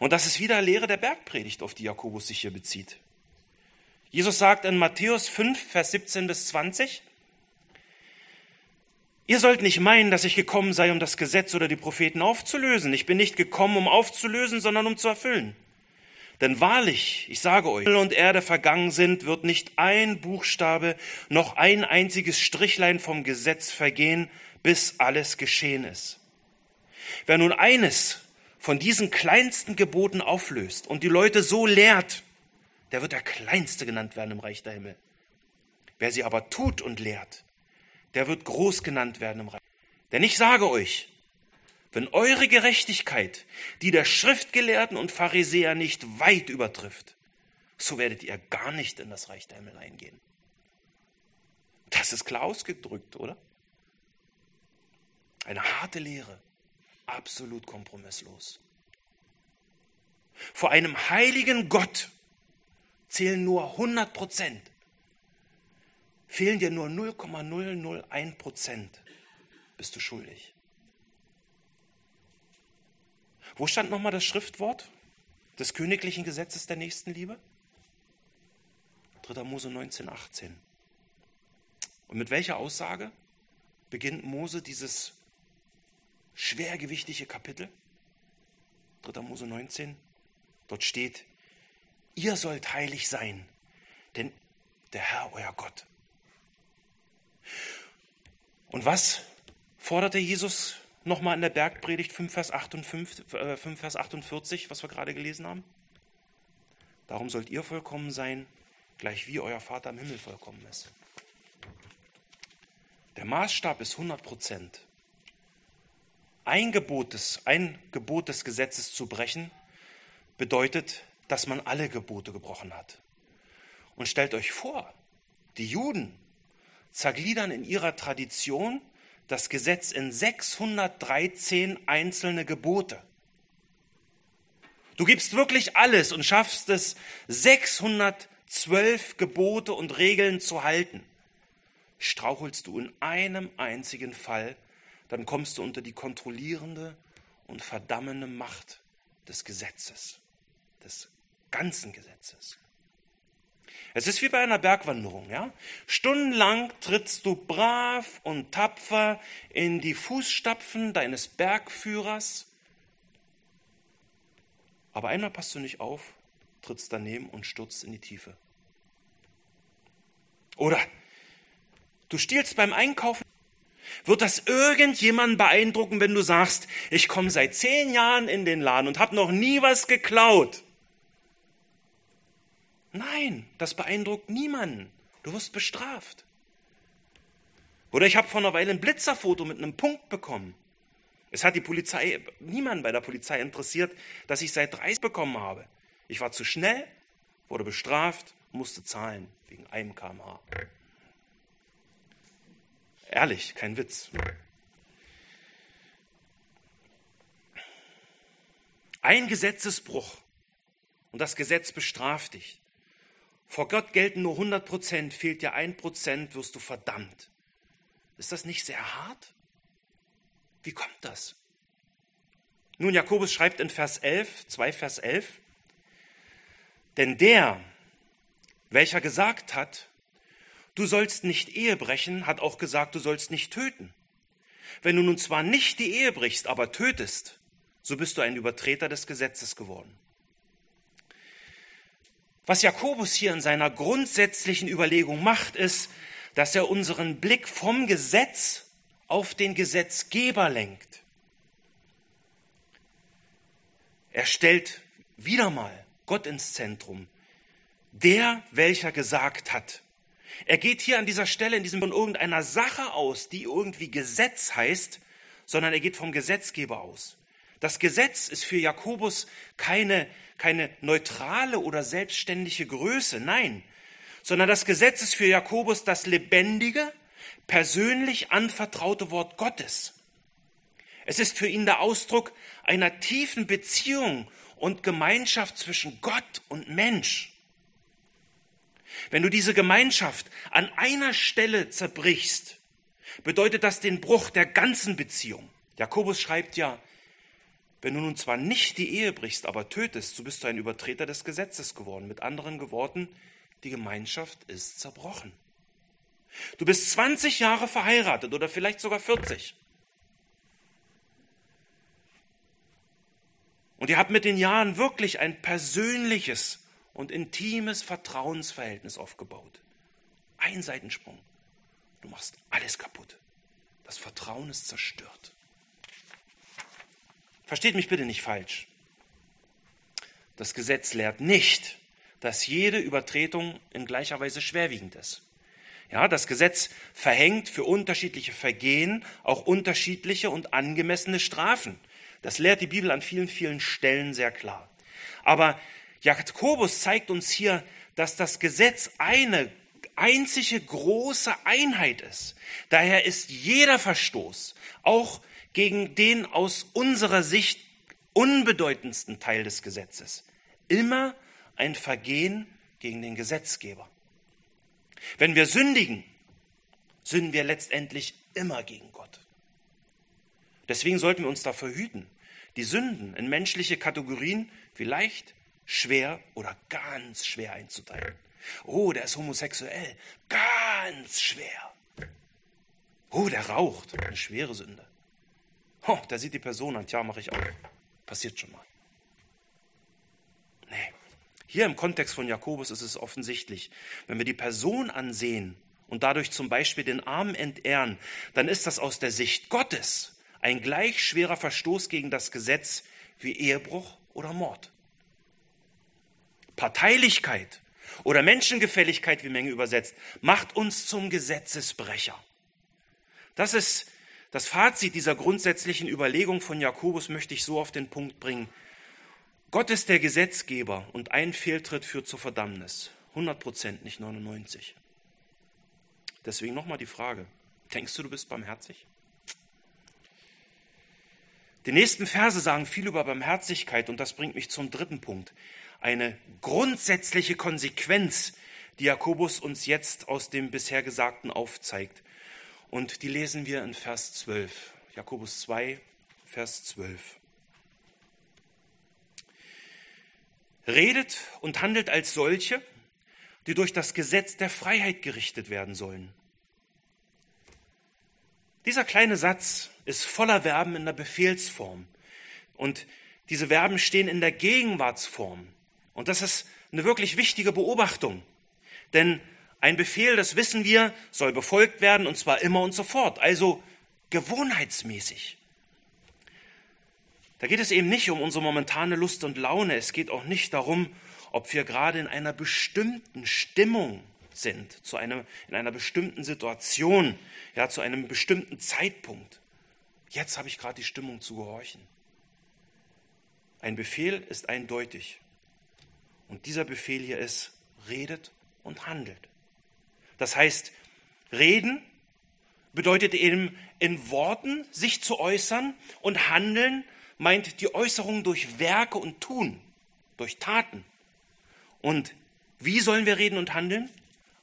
Und das ist wieder Lehre der Bergpredigt, auf die Jakobus sich hier bezieht. Jesus sagt in Matthäus 5, Vers 17 bis 20, Ihr sollt nicht meinen, dass ich gekommen sei, um das Gesetz oder die Propheten aufzulösen. Ich bin nicht gekommen, um aufzulösen, sondern um zu erfüllen. Denn wahrlich, ich sage euch, Himmel und Erde vergangen sind, wird nicht ein Buchstabe noch ein einziges Strichlein vom Gesetz vergehen, bis alles geschehen ist. Wer nun eines von diesen kleinsten Geboten auflöst und die Leute so lehrt, der wird der Kleinste genannt werden im Reich der Himmel. Wer sie aber tut und lehrt, der wird groß genannt werden im Reich. Denn ich sage euch, wenn eure Gerechtigkeit die der Schriftgelehrten und Pharisäer nicht weit übertrifft, so werdet ihr gar nicht in das Reich der Himmel eingehen. Das ist klar ausgedrückt, oder? Eine harte Lehre absolut kompromisslos. Vor einem heiligen Gott zählen nur 100 Prozent. Fehlen dir nur 0,001 Prozent, bist du schuldig. Wo stand nochmal das Schriftwort des königlichen Gesetzes der Nächstenliebe? 3. Mose 19, 18. Und mit welcher Aussage beginnt Mose dieses schwergewichtige Kapitel, 3. Mose 19. Dort steht, ihr sollt heilig sein, denn der Herr, euer Gott. Und was forderte Jesus nochmal in der Bergpredigt 5 Vers, 58, 5 äh, Vers 48, was wir gerade gelesen haben? Darum sollt ihr vollkommen sein, gleich wie euer Vater im Himmel vollkommen ist. Der Maßstab ist 100 Prozent. Ein Gebot, des, ein Gebot des Gesetzes zu brechen, bedeutet, dass man alle Gebote gebrochen hat. Und stellt euch vor, die Juden zergliedern in ihrer Tradition das Gesetz in 613 einzelne Gebote. Du gibst wirklich alles und schaffst es, 612 Gebote und Regeln zu halten. Strauchelst du in einem einzigen Fall, dann kommst du unter die kontrollierende und verdammende Macht des Gesetzes, des ganzen Gesetzes. Es ist wie bei einer Bergwanderung, ja? Stundenlang trittst du brav und tapfer in die Fußstapfen deines Bergführers, aber einmal passt du nicht auf, trittst daneben und stürzt in die Tiefe. Oder du stiehlst beim Einkaufen. Wird das irgendjemanden beeindrucken, wenn du sagst, ich komme seit zehn Jahren in den Laden und habe noch nie was geklaut? Nein, das beeindruckt niemanden. Du wirst bestraft. Oder ich habe vor einer Weile ein Blitzerfoto mit einem Punkt bekommen. Es hat die Polizei, niemand bei der Polizei interessiert, dass ich seit 30 bekommen habe. Ich war zu schnell, wurde bestraft, musste zahlen wegen einem kmh. Ehrlich, kein Witz. Ein Gesetzesbruch und das Gesetz bestraft dich. Vor Gott gelten nur 100 Prozent, fehlt dir ein Prozent, wirst du verdammt. Ist das nicht sehr hart? Wie kommt das? Nun, Jakobus schreibt in Vers 11, 2 Vers 11, denn der, welcher gesagt hat, du sollst nicht Ehe brechen, hat auch gesagt, du sollst nicht töten. Wenn du nun zwar nicht die Ehe brichst, aber tötest, so bist du ein Übertreter des Gesetzes geworden. Was Jakobus hier in seiner grundsätzlichen Überlegung macht, ist, dass er unseren Blick vom Gesetz auf den Gesetzgeber lenkt. Er stellt wieder mal Gott ins Zentrum. Der, welcher gesagt hat. Er geht hier an dieser Stelle in diesem von irgendeiner Sache aus, die irgendwie Gesetz heißt, sondern er geht vom Gesetzgeber aus. Das Gesetz ist für Jakobus keine keine neutrale oder selbstständige Größe, nein, sondern das Gesetz ist für Jakobus das lebendige, persönlich anvertraute Wort Gottes. Es ist für ihn der Ausdruck einer tiefen Beziehung und Gemeinschaft zwischen Gott und Mensch. Wenn du diese Gemeinschaft an einer Stelle zerbrichst, bedeutet das den Bruch der ganzen Beziehung. Jakobus schreibt ja, wenn du nun zwar nicht die Ehe brichst, aber tötest, so bist du ein Übertreter des Gesetzes geworden. Mit anderen Worten, die Gemeinschaft ist zerbrochen. Du bist 20 Jahre verheiratet oder vielleicht sogar 40. Und ihr habt mit den Jahren wirklich ein persönliches und intimes Vertrauensverhältnis aufgebaut. Ein Seitensprung. Du machst alles kaputt. Das Vertrauen ist zerstört. Versteht mich bitte nicht falsch. Das Gesetz lehrt nicht, dass jede Übertretung in gleicher Weise schwerwiegend ist. Ja, das Gesetz verhängt für unterschiedliche Vergehen auch unterschiedliche und angemessene Strafen. Das lehrt die Bibel an vielen, vielen Stellen sehr klar. Aber Jakobus zeigt uns hier, dass das Gesetz eine einzige große Einheit ist. Daher ist jeder Verstoß, auch gegen den aus unserer Sicht unbedeutendsten Teil des Gesetzes. Immer ein Vergehen gegen den Gesetzgeber. Wenn wir sündigen, sünden wir letztendlich immer gegen Gott. Deswegen sollten wir uns dafür hüten, die Sünden in menschliche Kategorien wie leicht, schwer oder ganz schwer einzuteilen. Oh, der ist homosexuell. Ganz schwer. Oh, der raucht. Eine schwere Sünde. Oh, da sieht die Person an, tja, mache ich auch. Passiert schon mal. Nee. Hier im Kontext von Jakobus ist es offensichtlich, wenn wir die Person ansehen und dadurch zum Beispiel den Armen entehren, dann ist das aus der Sicht Gottes ein gleich schwerer Verstoß gegen das Gesetz wie Ehebruch oder Mord. Parteilichkeit oder Menschengefälligkeit, wie Menge übersetzt, macht uns zum Gesetzesbrecher. Das ist das Fazit dieser grundsätzlichen Überlegung von Jakobus, möchte ich so auf den Punkt bringen. Gott ist der Gesetzgeber und ein Fehltritt führt zur Verdammnis. 100 Prozent, nicht 99. Deswegen nochmal die Frage, denkst du, du bist barmherzig? Die nächsten Verse sagen viel über Barmherzigkeit und das bringt mich zum dritten Punkt. Eine grundsätzliche Konsequenz, die Jakobus uns jetzt aus dem bisher Gesagten aufzeigt. Und die lesen wir in Vers 12. Jakobus 2, Vers 12. Redet und handelt als solche, die durch das Gesetz der Freiheit gerichtet werden sollen. Dieser kleine Satz ist voller Verben in der Befehlsform. Und diese Verben stehen in der Gegenwartsform. Und das ist eine wirklich wichtige Beobachtung. Denn ein Befehl, das wissen wir, soll befolgt werden und zwar immer und sofort, also gewohnheitsmäßig. Da geht es eben nicht um unsere momentane Lust und Laune, es geht auch nicht darum, ob wir gerade in einer bestimmten Stimmung sind, zu einer, in einer bestimmten Situation, ja, zu einem bestimmten Zeitpunkt. Jetzt habe ich gerade die Stimmung zu gehorchen. Ein Befehl ist eindeutig. Und dieser Befehl hier ist, redet und handelt. Das heißt, reden bedeutet eben in Worten sich zu äußern und handeln meint die Äußerung durch Werke und Tun, durch Taten. Und wie sollen wir reden und handeln?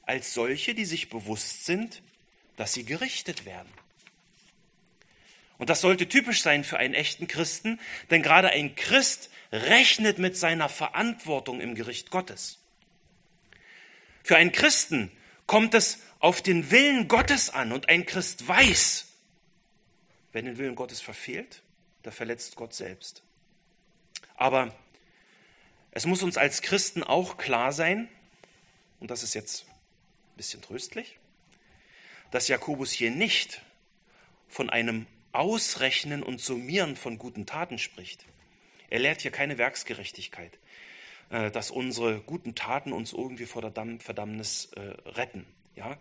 Als solche, die sich bewusst sind, dass sie gerichtet werden. Und das sollte typisch sein für einen echten Christen, denn gerade ein Christ rechnet mit seiner Verantwortung im Gericht Gottes. Für einen Christen kommt es auf den Willen Gottes an und ein Christ weiß, wenn den Willen Gottes verfehlt, da verletzt Gott selbst. Aber es muss uns als Christen auch klar sein, und das ist jetzt ein bisschen tröstlich, dass Jakobus hier nicht von einem Ausrechnen und Summieren von guten Taten spricht. Er lehrt hier keine Werksgerechtigkeit, äh, dass unsere guten Taten uns irgendwie vor der Verdammnis äh, retten. Ja?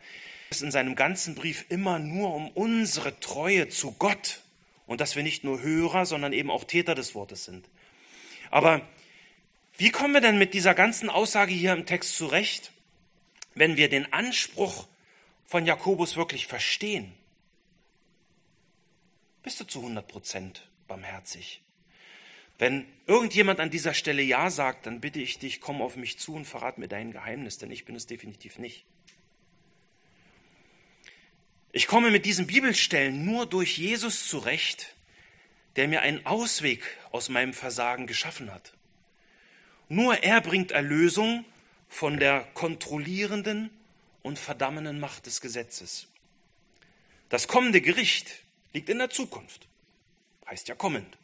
Es ist in seinem ganzen Brief immer nur um unsere Treue zu Gott und dass wir nicht nur Hörer, sondern eben auch Täter des Wortes sind. Aber wie kommen wir denn mit dieser ganzen Aussage hier im Text zurecht, wenn wir den Anspruch von Jakobus wirklich verstehen? Bist du zu 100 Prozent barmherzig? Wenn irgendjemand an dieser Stelle Ja sagt, dann bitte ich dich, komm auf mich zu und verrat mir dein Geheimnis, denn ich bin es definitiv nicht. Ich komme mit diesen Bibelstellen nur durch Jesus zurecht, der mir einen Ausweg aus meinem Versagen geschaffen hat. Nur er bringt Erlösung von der kontrollierenden und verdammenden Macht des Gesetzes. Das kommende Gericht liegt in der Zukunft, heißt ja kommend.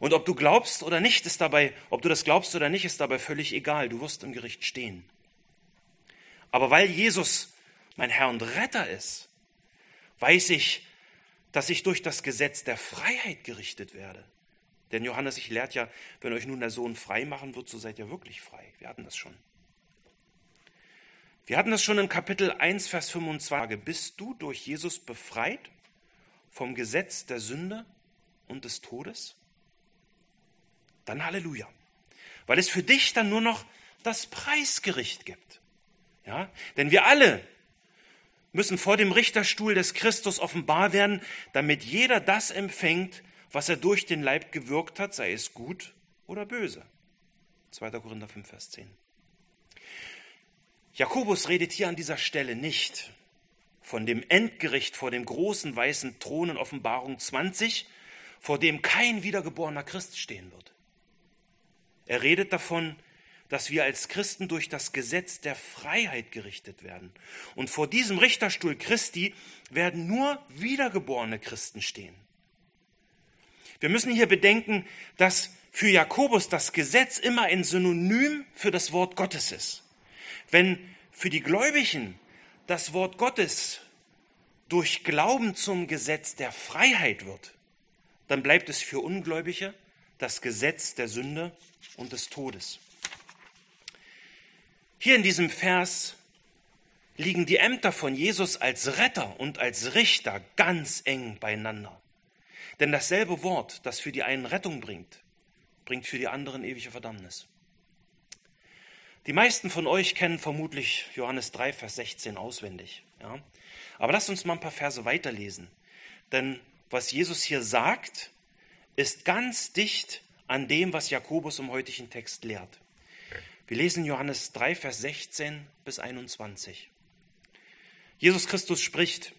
Und ob du glaubst oder nicht, ist dabei, ob du das glaubst oder nicht, ist dabei völlig egal. Du wirst im Gericht stehen. Aber weil Jesus mein Herr und Retter ist, weiß ich, dass ich durch das Gesetz der Freiheit gerichtet werde. Denn Johannes, ich lehrt ja, wenn euch nun der Sohn frei machen wird, so seid ihr wirklich frei. Wir hatten das schon. Wir hatten das schon in Kapitel 1, Vers 25. Bist du durch Jesus befreit vom Gesetz der Sünde und des Todes? dann Halleluja. Weil es für dich dann nur noch das Preisgericht gibt. Ja? Denn wir alle müssen vor dem Richterstuhl des Christus offenbar werden, damit jeder das empfängt, was er durch den Leib gewirkt hat, sei es gut oder böse. 2. Korinther 5, Vers 10. Jakobus redet hier an dieser Stelle nicht von dem Endgericht vor dem großen weißen Thron in Offenbarung 20, vor dem kein wiedergeborener Christ stehen wird. Er redet davon, dass wir als Christen durch das Gesetz der Freiheit gerichtet werden. Und vor diesem Richterstuhl Christi werden nur wiedergeborene Christen stehen. Wir müssen hier bedenken, dass für Jakobus das Gesetz immer ein Synonym für das Wort Gottes ist. Wenn für die Gläubigen das Wort Gottes durch Glauben zum Gesetz der Freiheit wird, dann bleibt es für Ungläubige das Gesetz der Sünde und des Todes. Hier in diesem Vers liegen die Ämter von Jesus als Retter und als Richter ganz eng beieinander. Denn dasselbe Wort, das für die einen Rettung bringt, bringt für die anderen ewige Verdammnis. Die meisten von euch kennen vermutlich Johannes 3, Vers 16 auswendig. Ja? Aber lasst uns mal ein paar Verse weiterlesen. Denn was Jesus hier sagt, ist ganz dicht an dem, was Jakobus im heutigen Text lehrt. Wir lesen Johannes 3, Vers 16 bis 21. Jesus Christus spricht,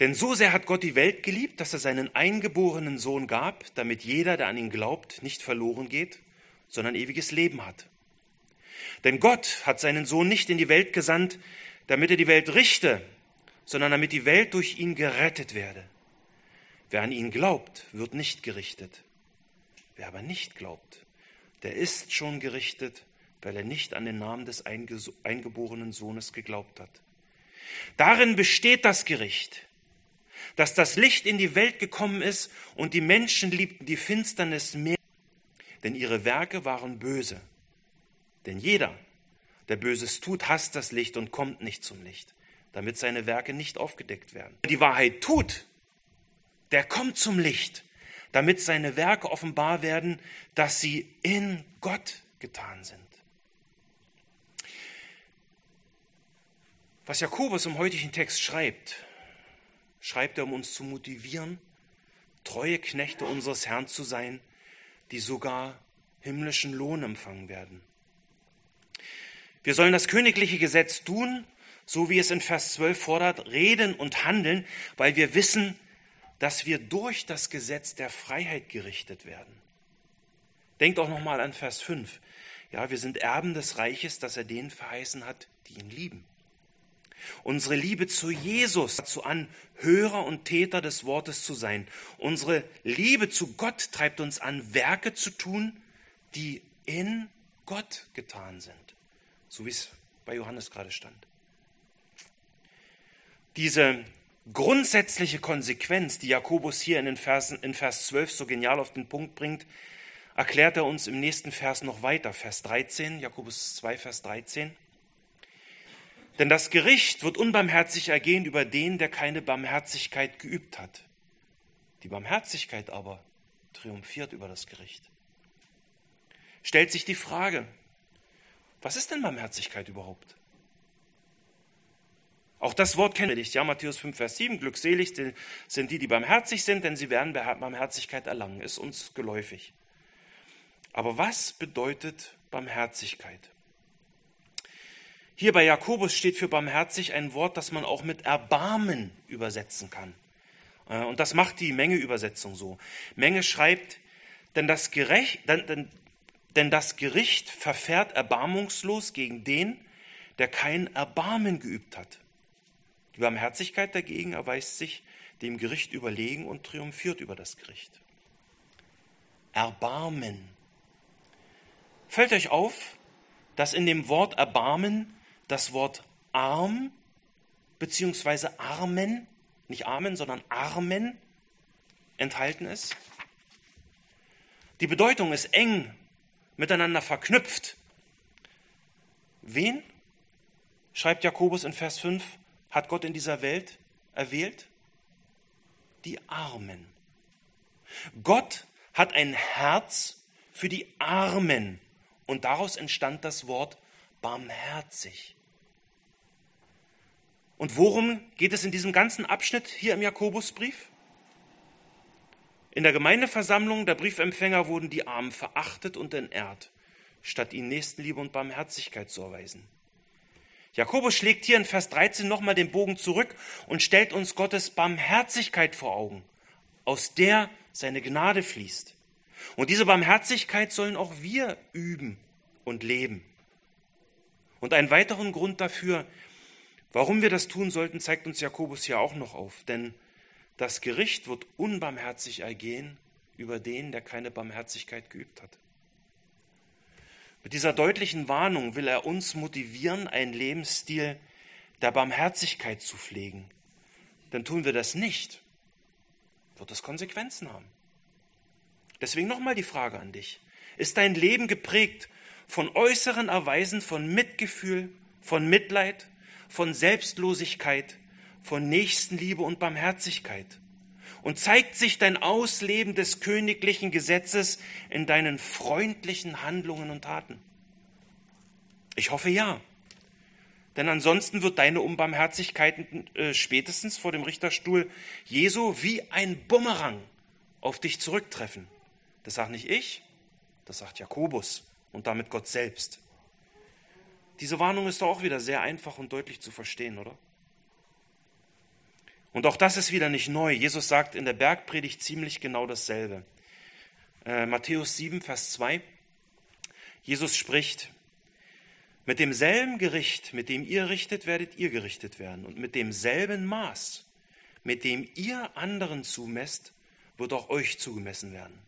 denn so sehr hat Gott die Welt geliebt, dass er seinen eingeborenen Sohn gab, damit jeder, der an ihn glaubt, nicht verloren geht, sondern ewiges Leben hat. Denn Gott hat seinen Sohn nicht in die Welt gesandt, damit er die Welt richte, sondern damit die Welt durch ihn gerettet werde. Wer an ihn glaubt, wird nicht gerichtet. Wer aber nicht glaubt, der ist schon gerichtet, weil er nicht an den Namen des eingeborenen Sohnes geglaubt hat. Darin besteht das Gericht, dass das Licht in die Welt gekommen ist und die Menschen liebten die Finsternis mehr, denn ihre Werke waren böse. Denn jeder, der Böses tut, hasst das Licht und kommt nicht zum Licht, damit seine Werke nicht aufgedeckt werden. Wer die Wahrheit tut, der kommt zum Licht, damit seine Werke offenbar werden, dass sie in Gott getan sind. Was Jakobus im heutigen Text schreibt, schreibt er, um uns zu motivieren, treue Knechte unseres Herrn zu sein, die sogar himmlischen Lohn empfangen werden. Wir sollen das königliche Gesetz tun, so wie es in Vers 12 fordert, reden und handeln, weil wir wissen, dass wir durch das Gesetz der Freiheit gerichtet werden. Denkt auch nochmal an Vers 5. Ja, wir sind Erben des Reiches, das er denen verheißen hat, die ihn lieben. Unsere Liebe zu Jesus dazu an, Hörer und Täter des Wortes zu sein. Unsere Liebe zu Gott treibt uns an, Werke zu tun, die in Gott getan sind. So wie es bei Johannes gerade stand. Diese grundsätzliche Konsequenz, die Jakobus hier in, den Versen, in Vers 12 so genial auf den Punkt bringt, erklärt er uns im nächsten Vers noch weiter, Vers 13, Jakobus 2, Vers 13. Denn das Gericht wird unbarmherzig ergehen über den, der keine Barmherzigkeit geübt hat. Die Barmherzigkeit aber triumphiert über das Gericht. Stellt sich die Frage, was ist denn Barmherzigkeit überhaupt? Auch das Wort kennen wir nicht. Ja, Matthäus 5, Vers 7, glückselig sind die, die barmherzig sind, denn sie werden Barmherzigkeit erlangen, ist uns geläufig. Aber was bedeutet Barmherzigkeit? Hier bei Jakobus steht für barmherzig ein Wort, das man auch mit Erbarmen übersetzen kann. Äh, und das macht die Menge-Übersetzung so. Menge schreibt, denn das, Gerecht, denn, denn, denn das Gericht verfährt erbarmungslos gegen den, der kein Erbarmen geübt hat. Die Barmherzigkeit dagegen erweist sich dem Gericht überlegen und triumphiert über das Gericht. Erbarmen. Fällt euch auf, dass in dem Wort Erbarmen das Wort arm beziehungsweise armen, nicht armen, sondern armen enthalten ist. Die Bedeutung ist eng miteinander verknüpft. Wen, schreibt Jakobus in Vers 5, hat Gott in dieser Welt erwählt? Die Armen. Gott hat ein Herz für die Armen und daraus entstand das Wort barmherzig. Und worum geht es in diesem ganzen Abschnitt hier im Jakobusbrief? In der Gemeindeversammlung der Briefempfänger wurden die Armen verachtet und entehrt, statt ihnen Nächstenliebe und Barmherzigkeit zu erweisen. Jakobus schlägt hier in Vers 13 nochmal den Bogen zurück und stellt uns Gottes Barmherzigkeit vor Augen, aus der seine Gnade fließt. Und diese Barmherzigkeit sollen auch wir üben und leben. Und einen weiteren Grund dafür, Warum wir das tun sollten, zeigt uns Jakobus hier auch noch auf. Denn das Gericht wird unbarmherzig ergehen über den, der keine Barmherzigkeit geübt hat. Mit dieser deutlichen Warnung will er uns motivieren, einen Lebensstil der Barmherzigkeit zu pflegen. Denn tun wir das nicht, wird es Konsequenzen haben. Deswegen nochmal die Frage an dich. Ist dein Leben geprägt von äußeren Erweisen von Mitgefühl, von Mitleid, von Selbstlosigkeit, von Nächstenliebe und Barmherzigkeit. Und zeigt sich dein Ausleben des königlichen Gesetzes in deinen freundlichen Handlungen und Taten? Ich hoffe ja. Denn ansonsten wird deine Unbarmherzigkeit äh, spätestens vor dem Richterstuhl Jesu wie ein Bumerang auf dich zurücktreffen. Das sagt nicht ich, das sagt Jakobus und damit Gott selbst. Diese Warnung ist doch auch wieder sehr einfach und deutlich zu verstehen, oder? Und auch das ist wieder nicht neu. Jesus sagt in der Bergpredigt ziemlich genau dasselbe. Äh, Matthäus 7, Vers 2. Jesus spricht, mit demselben Gericht, mit dem ihr richtet, werdet ihr gerichtet werden. Und mit demselben Maß, mit dem ihr anderen zumesst, wird auch euch zugemessen werden.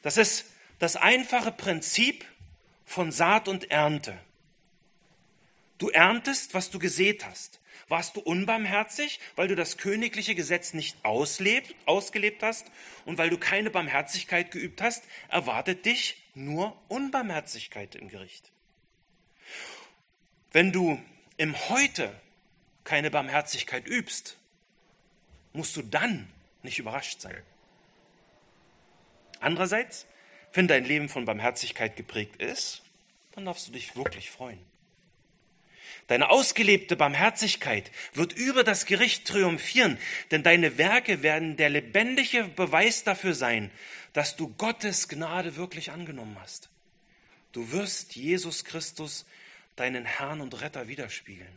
Das ist das einfache Prinzip von Saat und Ernte. Du erntest, was du gesät hast. Warst du unbarmherzig, weil du das königliche Gesetz nicht auslebt, ausgelebt hast und weil du keine Barmherzigkeit geübt hast, erwartet dich nur Unbarmherzigkeit im Gericht. Wenn du im Heute keine Barmherzigkeit übst, musst du dann nicht überrascht sein. Andererseits, wenn dein Leben von Barmherzigkeit geprägt ist, dann darfst du dich wirklich freuen. Deine ausgelebte Barmherzigkeit wird über das Gericht triumphieren, denn deine Werke werden der lebendige Beweis dafür sein, dass du Gottes Gnade wirklich angenommen hast. Du wirst Jesus Christus, deinen Herrn und Retter, widerspiegeln.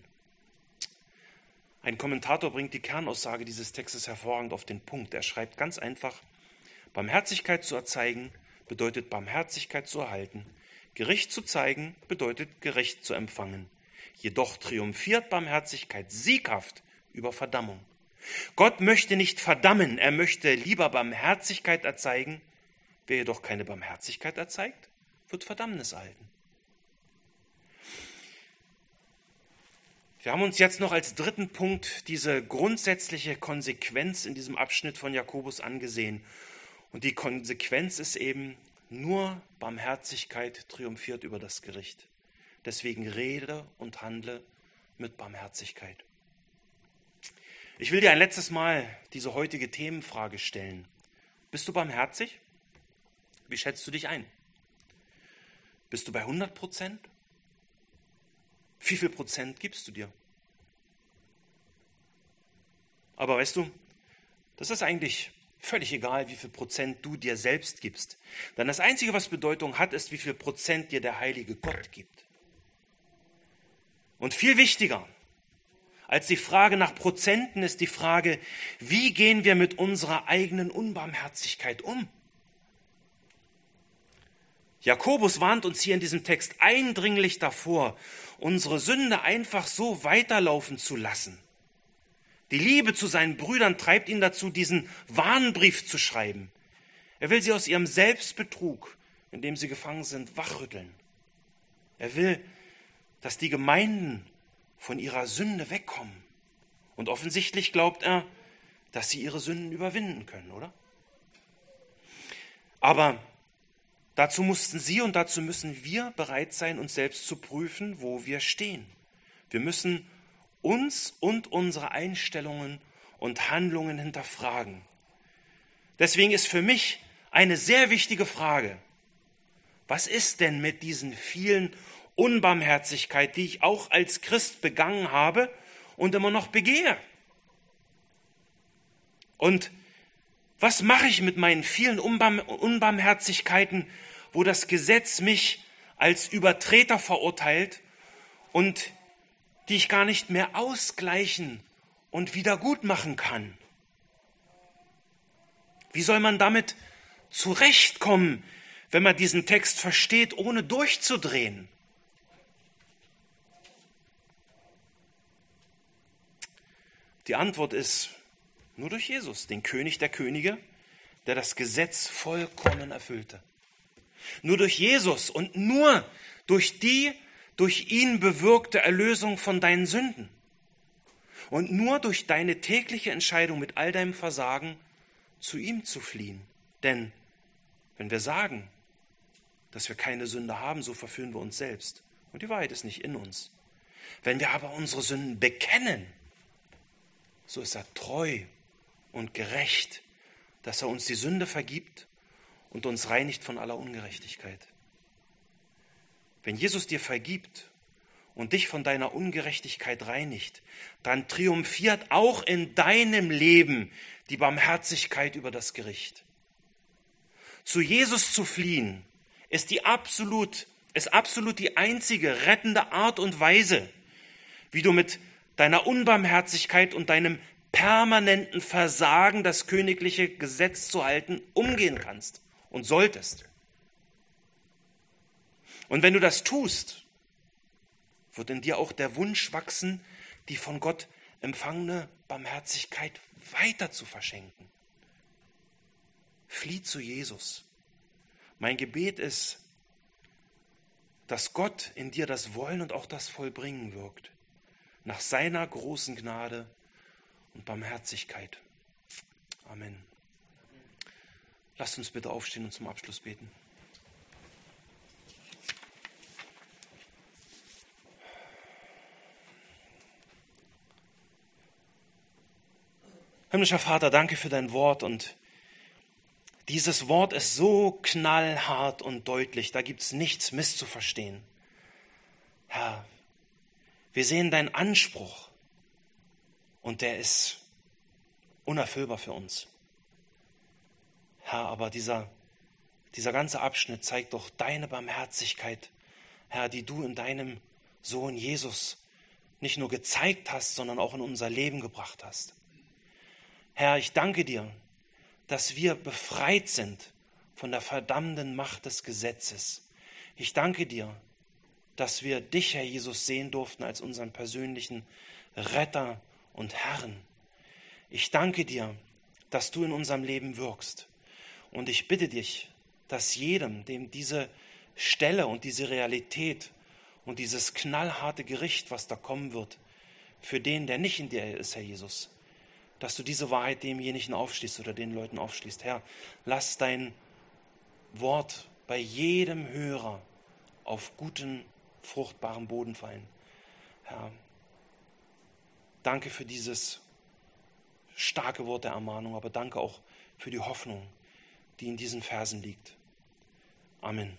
Ein Kommentator bringt die Kernaussage dieses Textes hervorragend auf den Punkt. Er schreibt ganz einfach, Barmherzigkeit zu erzeigen bedeutet Barmherzigkeit zu erhalten. Gericht zu zeigen bedeutet Gericht zu empfangen. Jedoch triumphiert Barmherzigkeit sieghaft über Verdammung. Gott möchte nicht verdammen, er möchte lieber Barmherzigkeit erzeigen. Wer jedoch keine Barmherzigkeit erzeigt, wird Verdammnis erhalten. Wir haben uns jetzt noch als dritten Punkt diese grundsätzliche Konsequenz in diesem Abschnitt von Jakobus angesehen. Und die Konsequenz ist eben, nur Barmherzigkeit triumphiert über das Gericht. Deswegen rede und handle mit Barmherzigkeit. Ich will dir ein letztes Mal diese heutige Themenfrage stellen. Bist du barmherzig? Wie schätzt du dich ein? Bist du bei 100 Prozent? Wie viel Prozent gibst du dir? Aber weißt du, das ist eigentlich völlig egal, wie viel Prozent du dir selbst gibst. Denn das Einzige, was Bedeutung hat, ist, wie viel Prozent dir der heilige Gott gibt. Und viel wichtiger als die Frage nach Prozenten ist die Frage, wie gehen wir mit unserer eigenen Unbarmherzigkeit um? Jakobus warnt uns hier in diesem Text eindringlich davor, unsere Sünde einfach so weiterlaufen zu lassen. Die Liebe zu seinen Brüdern treibt ihn dazu, diesen Warnbrief zu schreiben. Er will sie aus ihrem Selbstbetrug, in dem sie gefangen sind, wachrütteln. Er will, dass die Gemeinden von ihrer Sünde wegkommen. Und offensichtlich glaubt er, dass sie ihre Sünden überwinden können, oder? Aber Dazu mussten Sie und dazu müssen wir bereit sein, uns selbst zu prüfen, wo wir stehen. Wir müssen uns und unsere Einstellungen und Handlungen hinterfragen. Deswegen ist für mich eine sehr wichtige Frage, was ist denn mit diesen vielen Unbarmherzigkeit, die ich auch als Christ begangen habe und immer noch begehe? Und was mache ich mit meinen vielen Unbarmherzigkeiten, wo das Gesetz mich als Übertreter verurteilt und die ich gar nicht mehr ausgleichen und wieder gut machen kann? Wie soll man damit zurechtkommen, wenn man diesen Text versteht, ohne durchzudrehen? Die Antwort ist nur durch Jesus, den König der Könige, der das Gesetz vollkommen erfüllte. Nur durch Jesus und nur durch die durch ihn bewirkte Erlösung von deinen Sünden. Und nur durch deine tägliche Entscheidung mit all deinem Versagen zu ihm zu fliehen. Denn wenn wir sagen, dass wir keine Sünde haben, so verführen wir uns selbst. Und die Wahrheit ist nicht in uns. Wenn wir aber unsere Sünden bekennen, so ist er treu und gerecht, dass er uns die Sünde vergibt und uns reinigt von aller Ungerechtigkeit. Wenn Jesus dir vergibt und dich von deiner Ungerechtigkeit reinigt, dann triumphiert auch in deinem Leben die Barmherzigkeit über das Gericht. Zu Jesus zu fliehen ist die absolut, ist absolut die einzige rettende Art und Weise, wie du mit deiner Unbarmherzigkeit und deinem permanenten Versagen, das königliche Gesetz zu halten, umgehen kannst und solltest. Und wenn du das tust, wird in dir auch der Wunsch wachsen, die von Gott empfangene Barmherzigkeit weiter zu verschenken. Flieh zu Jesus. Mein Gebet ist, dass Gott in dir das Wollen und auch das Vollbringen wirkt, nach seiner großen Gnade und Barmherzigkeit. Amen. Lasst uns bitte aufstehen und zum Abschluss beten. Himmlischer Vater, danke für dein Wort und dieses Wort ist so knallhart und deutlich, da gibt es nichts misszuverstehen. Herr, wir sehen deinen Anspruch und der ist unerfüllbar für uns. Herr, aber dieser, dieser ganze Abschnitt zeigt doch deine Barmherzigkeit, Herr, die du in deinem Sohn Jesus nicht nur gezeigt hast, sondern auch in unser Leben gebracht hast. Herr, ich danke dir, dass wir befreit sind von der verdammenden Macht des Gesetzes. Ich danke dir, dass wir dich, Herr Jesus, sehen durften als unseren persönlichen Retter und Herrn. Ich danke dir, dass du in unserem Leben wirkst. Und ich bitte dich, dass jedem, dem diese Stelle und diese Realität und dieses knallharte Gericht, was da kommen wird, für den, der nicht in dir ist, Herr Jesus, dass du diese Wahrheit demjenigen aufschließt oder den Leuten aufschließt. Herr, lass dein Wort bei jedem Hörer auf guten, fruchtbaren Boden fallen. Herr, danke für dieses starke Wort der Ermahnung, aber danke auch für die Hoffnung, die in diesen Versen liegt. Amen.